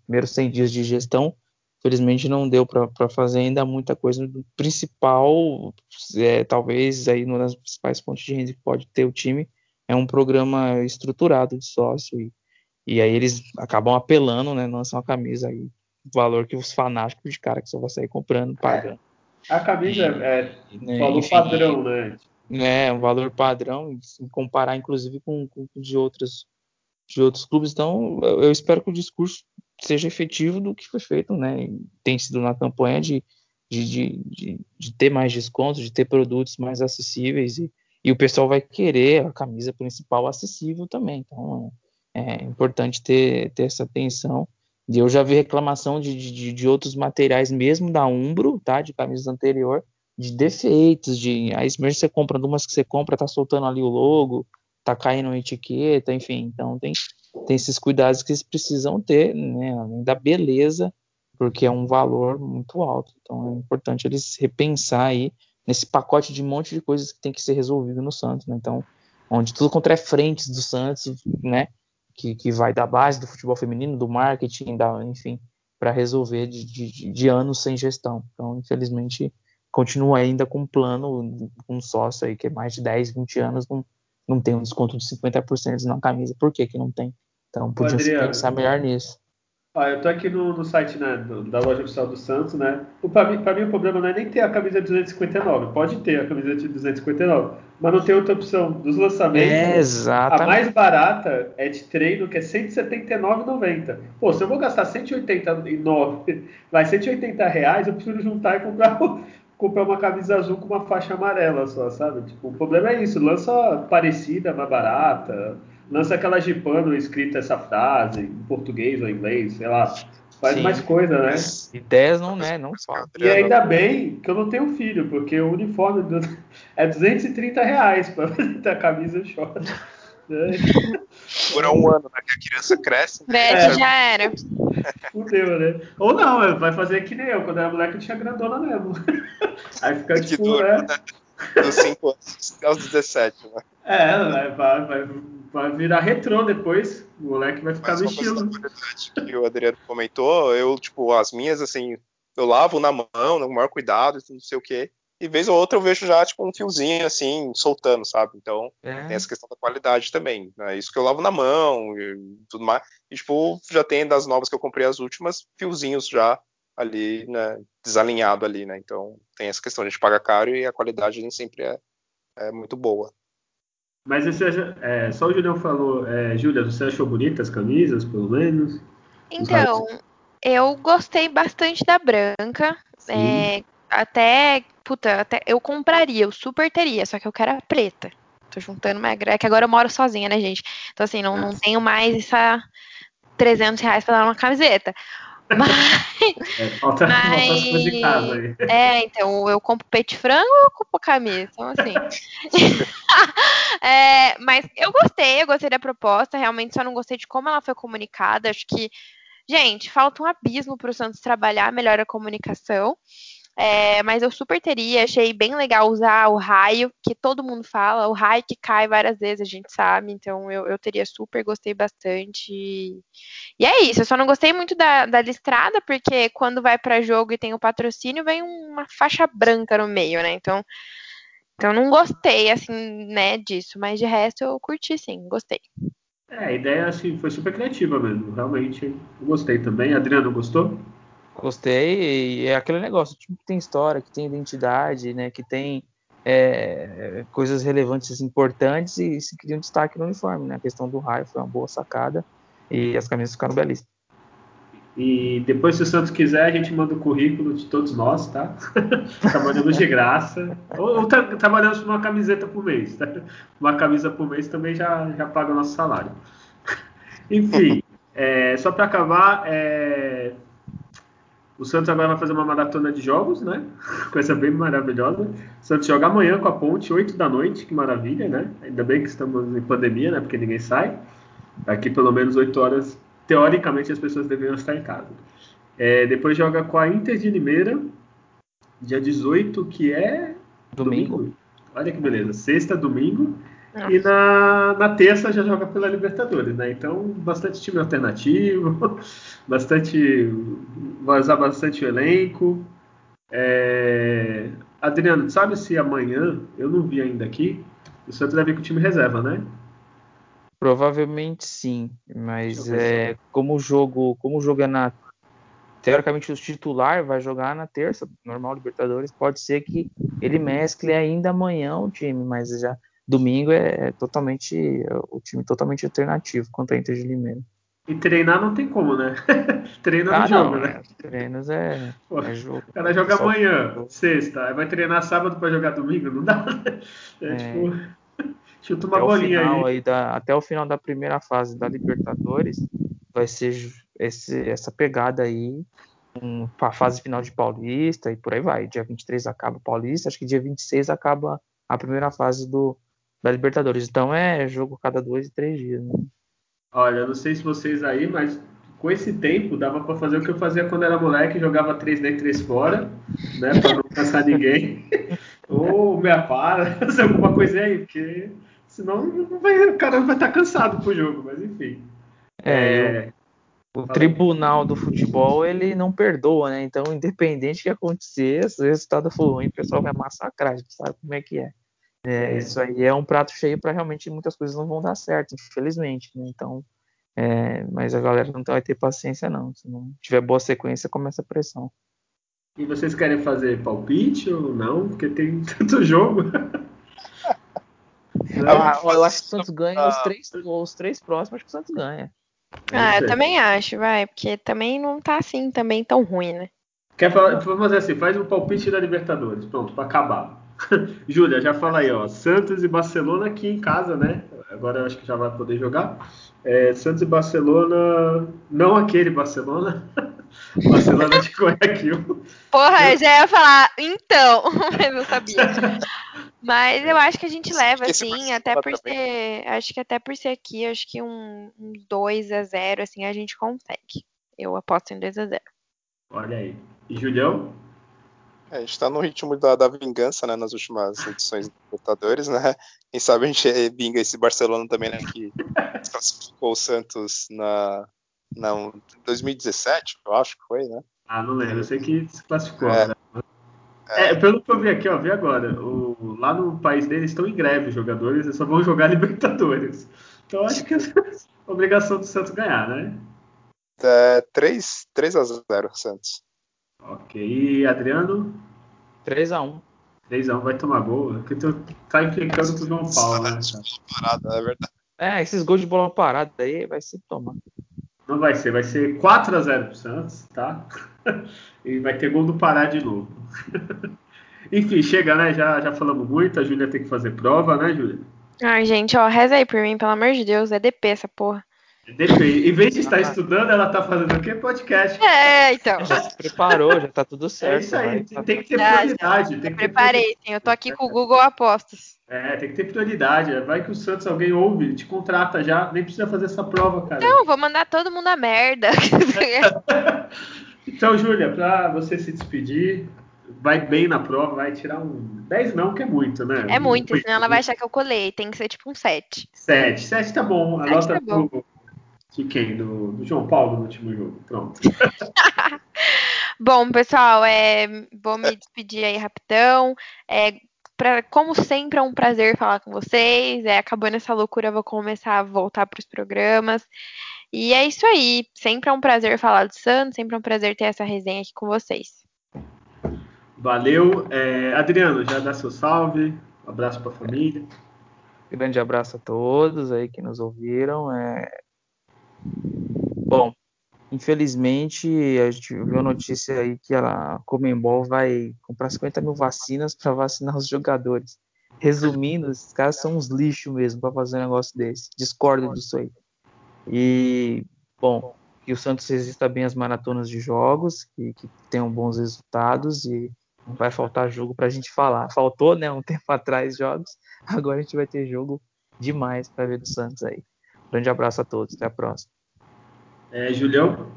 primeiros 100 dias de gestão, felizmente não deu para fazer ainda muita coisa, o principal, é, talvez aí uma das principais fontes de renda que pode ter o time, é um programa estruturado de sócio, e, e aí eles acabam apelando, né, lançam a camisa aí valor que os fanáticos de cara que só vai sair comprando, pagando. É. A camisa e, é né, valor enfim, padrão, né? É, um valor padrão, em comparar inclusive com, com de outros de outros clubes. Então, eu, eu, espero que o discurso seja efetivo do que foi feito, né? Tem sido na campanha de, de, de, de, de ter mais descontos, de ter produtos mais acessíveis e, e o pessoal vai querer a camisa principal acessível também. Então, é, é importante ter, ter essa atenção eu já vi reclamação de, de, de, outros materiais, mesmo da Umbro, tá? De camisas anterior, de defeitos, de aí mesmo você compra umas que você compra, tá soltando ali o logo, tá caindo a etiqueta, enfim. Então tem, tem esses cuidados que eles precisam ter, né? Além da beleza, porque é um valor muito alto. Então é importante eles repensar aí nesse pacote de um monte de coisas que tem que ser resolvido no Santos, né? Então, onde tudo contra é frentes do Santos, né? Que, que vai da base do futebol feminino, do marketing, da, enfim, para resolver de, de, de, anos sem gestão. Então, infelizmente, continua ainda com um plano, com um sócio aí que é mais de 10, 20 anos, não, não tem um desconto de 50% na camisa. Por que, que não tem? Então, podia pensar melhor nisso. Ah, eu tô aqui no, no site né, do, da loja oficial do Santos, né? Para mim, mim, o problema não é nem ter a camisa 259. Pode ter a camisa de 259, mas não tem outra opção. Dos lançamentos, é, exatamente. a mais barata é de treino, que é R$ 179,90. Pô, se eu vou gastar 189, [laughs] vai 180 reais, eu prefiro juntar e comprar, [laughs] comprar uma camisa azul com uma faixa amarela só, sabe? Tipo, o problema é isso, lança parecida, mais barata lança aquela de pano escrita essa frase em português ou em inglês, sei lá. Faz Sim. mais coisa, né? Ideias não, né? Não só. E ainda bem que eu não tenho filho, porque o uniforme do... é 230 reais para [laughs] fazer a camisa e short. Por um ano, né? Que a criança cresce. Cresce, é. já era. Fudeu, né? Ou não, vai fazer que nem eu. Quando era moleque, eu tinha grandona mesmo. [laughs] Aí fica que tipo, duro, né? Dos 5 anos aos 17, né? É, vai, vai, vai virar retrô depois. O moleque vai ficar no estilo. Que o Adriano comentou, eu, tipo, as minhas, assim, eu lavo na mão, com o maior cuidado, não sei o quê. E vez ou outra eu vejo já, tipo, um fiozinho, assim, soltando, sabe? Então, é. tem essa questão da qualidade também. Né? Isso que eu lavo na mão e tudo mais. E, tipo, já tem das novas que eu comprei as últimas, fiozinhos já ali, né? Desalinhado ali, né? Então, tem essa questão. A gente paga caro e a qualidade nem sempre é, é muito boa. Mas você é, só o Julião falou, é, Júlia, você achou bonitas as camisas, pelo menos? Então, eu gostei bastante da branca. É, até, puta, até eu compraria, eu super teria, só que eu quero a preta. Tô juntando uma grana, que agora eu moro sozinha, né, gente? Então, assim, não, não tenho mais essa 300 reais pra dar uma camiseta. Mas, é, falta, mas, falta de casa aí. É, então, eu compro peito de frango ou eu compro camisa? Então, assim. [laughs] é, mas eu gostei, eu gostei da proposta, realmente só não gostei de como ela foi comunicada. Acho que, gente, falta um abismo para o Santos trabalhar melhor a comunicação. É, mas eu super teria, achei bem legal usar o raio, que todo mundo fala, o raio que cai várias vezes, a gente sabe, então eu, eu teria super, gostei bastante. E é isso, eu só não gostei muito da, da listrada, porque quando vai para jogo e tem o patrocínio, vem uma faixa branca no meio, né? Então, então não gostei, assim, né, disso, mas de resto eu curti sim, gostei. É, a ideia, assim, foi super criativa mesmo, realmente, gostei também. Adriano, gostou? Gostei, e é aquele negócio, tipo, que tem história, que tem identidade, né, que tem é, coisas relevantes, importantes e se cria um destaque no uniforme, né, a questão do raio foi uma boa sacada e as camisas ficaram belíssimas. E depois, se o Santos quiser, a gente manda o currículo de todos nós, tá? [laughs] Trabalhando de graça. Ou, ou tra trabalhando por uma camiseta por mês, tá? Uma camisa por mês também já, já paga o nosso salário. [laughs] Enfim, é, só para acabar, é, o Santos agora vai fazer uma maratona de jogos, né? [laughs] Coisa bem maravilhosa. O Santos joga amanhã com a Ponte, 8 da noite, que maravilha, né? Ainda bem que estamos em pandemia, né? Porque ninguém sai. Aqui pelo menos 8 horas, teoricamente as pessoas deveriam estar em casa. É, depois joga com a Inter de Limeira, dia 18, que é domingo. domingo. Olha que beleza. Sexta, domingo. Nossa. E na, na terça já joga pela Libertadores, né? Então, bastante time alternativo, [laughs] bastante. Vai usar bastante o elenco. É... Adriano, sabe se amanhã, eu não vi ainda aqui, o Santos vai vir com o time reserva, né? Provavelmente sim, mas é, como o jogo, como o jogo é na teoricamente o titular vai jogar na terça, normal Libertadores, pode ser que ele mescle ainda amanhã o time, mas já domingo é, é totalmente o time totalmente alternativo contra a Inter de Limeira. E treinar não tem como, né? [laughs] Treina ah, no jogo, não, né? É, treinos é, Pô, é jogo. O cara joga amanhã, sexta, aí vai treinar sábado para jogar domingo, não dá. [laughs] É, é tipo, [laughs] chuta uma até bolinha aí. aí da, até o final da primeira fase da Libertadores vai ser esse, essa pegada aí um, a fase final de Paulista e por aí vai. Dia 23 acaba o Paulista, acho que dia 26 acaba a primeira fase do, da Libertadores. Então é jogo cada dois e três dias. Né? Olha, não sei se vocês aí, mas com esse tempo dava para fazer o que eu fazia quando era moleque, jogava três dentro, três fora, né, para não cansar ninguém. [laughs] Ou me para, [laughs] fazer alguma coisa aí, porque senão não vai, o cara vai estar tá cansado pro jogo, mas enfim. É, é... O tribunal do futebol ele não perdoa, né? Então, independente do que acontecer, se o resultado for ruim, o pessoal vai massacrar, a gente sabe como é que é. É, isso aí é um prato cheio para realmente muitas coisas não vão dar certo, infelizmente. Né? Então, É, mas a galera não vai ter paciência, não. Se não tiver boa sequência, começa a pressão. E vocês querem fazer palpite ou não? Porque tem [laughs] tanto jogo. [laughs] ah, eu acho que o Santos ganha os três, os três próximos, acho que o Santos ganha. Ah, eu também acho, vai, porque também não tá assim também tão ruim, né? Quer falar, vamos fazer assim, faz um palpite da Libertadores, pronto, para acabar. [laughs] Júlia, já fala aí, ó. Santos e Barcelona aqui em casa, né? Agora eu acho que já vai poder jogar. É, Santos e Barcelona, não aquele Barcelona. [laughs] Barcelona de Guayaquil. Porra, eu já ia falar, então, [laughs] mas não sabia. Mas eu acho que a gente leva, assim, até por ser. Acho que até por ser aqui, acho que um, um 2 a 0 assim, a gente consegue. Eu aposto em 2 a 0 Olha aí. E Julião? É, a gente está no ritmo da, da, vingança, né, nas últimas edições do Libertadores, né? Quem sabe a gente vinga esse Barcelona também, né, que classificou o Santos na, na 2017, eu acho que foi, né? Ah, não lembro, eu sei que se classificou. É, né? é, pelo que eu vi aqui, ó, vi agora, o, lá no país deles estão em greve os jogadores, eles só vão jogar [laughs] Libertadores. Então acho que é obrigação do Santos ganhar, né? É, 3, 3 a 0 Santos. Ok. E Adriano? 3x1. 3x1 vai tomar gol. Porque tu tá implicando com o João Paulo, né? Parada, é verdade. É, esses gols de bola parada aí vai ser tomar. Não vai ser, vai ser 4x0 pro Santos, tá? [laughs] e vai ter gol do Pará de novo. [laughs] Enfim, chega, né? Já, já falamos muito, a Júlia tem que fazer prova, né, Júlia? Ai, gente, ó, reza aí por mim, pelo amor de Deus, é DP essa porra. Depende. Em vez de estar estudando, ela está fazendo o quê? Podcast. É, então. Já se preparou, já está tudo certo. É isso aí, tem, tem que ter prioridade. Tem que preparei, ter... sim. Eu tô aqui com o Google Apostas. É, tem que ter prioridade. Vai que o Santos alguém ouve, te contrata já, nem precisa fazer essa prova, cara. Não, vou mandar todo mundo a merda. [laughs] então, Júlia, para você se despedir, vai bem na prova, vai tirar um 10 não, que é muito, né? É muito, senão ela vai achar que eu colei. Tem que ser tipo um 7. 7. 7 tá bom. Anota tá bom. Pro, de quem? Do, do, João Paulo no último jogo. Pronto. [laughs] Bom, pessoal, é, vou me despedir aí rapidão. É, pra, como sempre, é um prazer falar com vocês. É, acabando essa loucura, eu vou começar a voltar para os programas. E é isso aí. Sempre é um prazer falar do Santos, sempre é um prazer ter essa resenha aqui com vocês. Valeu. É, Adriano, já dá seu salve. Um abraço para a família. Grande abraço a todos aí que nos ouviram. É, Bom, infelizmente a gente viu a notícia aí que a Comembol vai comprar 50 mil vacinas para vacinar os jogadores. Resumindo, esses caras são uns lixos mesmo para fazer um negócio desse. Discordo disso aí. E, bom, que o Santos resista bem às maratonas de jogos, que, que tenham bons resultados e não vai faltar jogo para a gente falar. Faltou, né, um [laughs] tempo atrás jogos, agora a gente vai ter jogo demais para ver do Santos aí. Grande abraço a todos, até a próxima. É, Julião?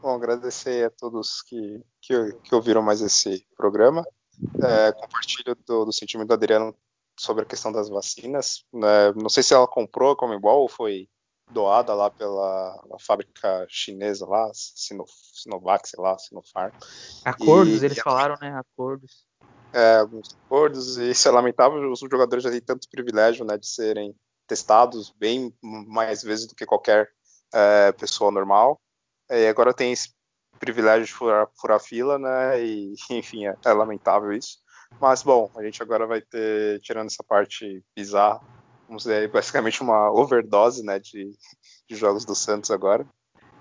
Bom, agradecer a todos que, que, que ouviram mais esse programa. É, compartilho do, do, sentimento do Adriano sobre a questão das vacinas. É, não sei se ela comprou como igual ou foi doada lá pela fábrica chinesa lá, Sino, Sinovac, sei lá, Sinopharm. Acordos, e, eles e falaram, né? Acordos. É, alguns acordos, e isso é lamentável, os jogadores já têm tanto privilégio, né, de serem testados bem mais vezes do que qualquer é, pessoa normal. E agora tem esse privilégio de furar, furar fila, né? E, [laughs] enfim, é, é, lamentável isso. Mas, bom, a gente agora vai ter, tirando essa parte bizarra, vamos dizer, basicamente uma overdose, né? De, [laughs] de jogos do Santos agora.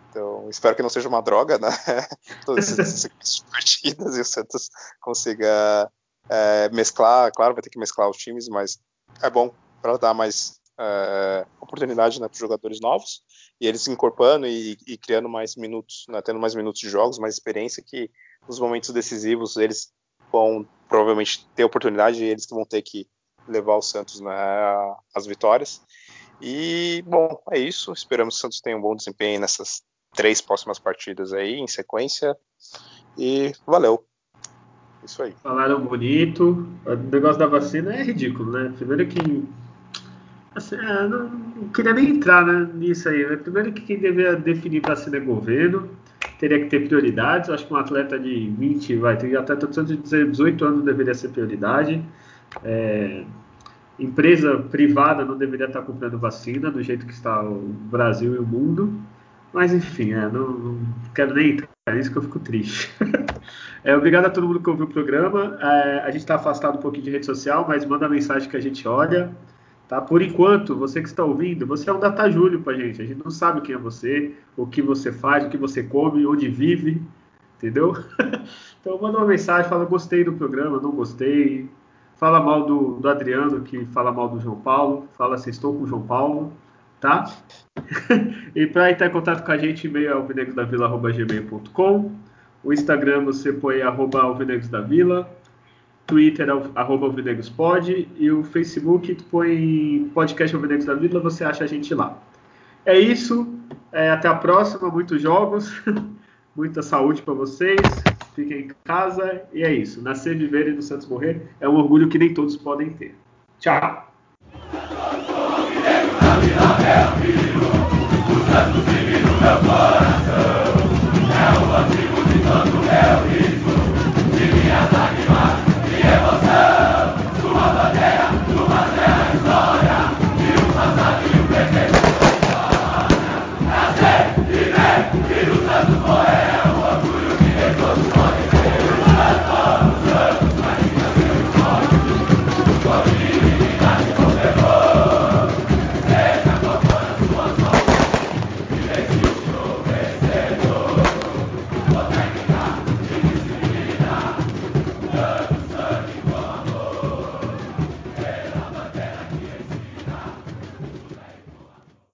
Então, espero que não seja uma droga, né? [laughs] Todas essas partidas e o Santos consiga é, mesclar. Claro, vai ter que mesclar os times, mas é bom para dar mais é, oportunidade né, para jogadores novos e eles se incorporando e, e criando mais minutos, né, tendo mais minutos de jogos, mais experiência que nos momentos decisivos eles vão provavelmente ter oportunidade e eles que vão ter que levar o Santos né, às vitórias. E bom, é isso. Esperamos que o Santos tenha um bom desempenho nessas três próximas partidas aí em sequência. E valeu. Isso aí. Falaram bonito. O negócio da vacina é ridículo, né? Primeiro que Assim, é, não, não, queria nem entrar né, nisso aí. Né? Primeiro que quem deveria definir vacina é governo, teria que ter prioridades. Eu acho que um atleta de 20, vai ter atleta de 18 anos deveria ser prioridade. É, empresa privada não deveria estar comprando vacina do jeito que está o Brasil e o mundo. Mas enfim, é, não, não, quero nem entrar nisso que eu fico triste. [laughs] é, obrigado a todo mundo que ouviu o programa. É, a gente está afastado um pouquinho de rede social, mas manda mensagem que a gente olha. Tá? Por enquanto, você que está ouvindo, você é um data para a gente. A gente não sabe quem é você, o que você faz, o que você come, onde vive, entendeu? [laughs] então manda uma mensagem, fala gostei do programa, não gostei. Fala mal do, do Adriano, que fala mal do João Paulo. Fala se estou com o João Paulo tá? [laughs] e para entrar em contato com a gente, e-mail é O Instagram você põe arroba alvinegosdavila. Twitter, arroba Alvinegrospod, e o Facebook, põe podcast Alvinegros da Vila, você acha a gente lá. É isso, é, até a próxima, muitos jogos, [laughs] muita saúde para vocês, fiquem em casa, e é isso. Nascer, viver e no Santos morrer é um orgulho que nem todos podem ter. Tchau! Santos.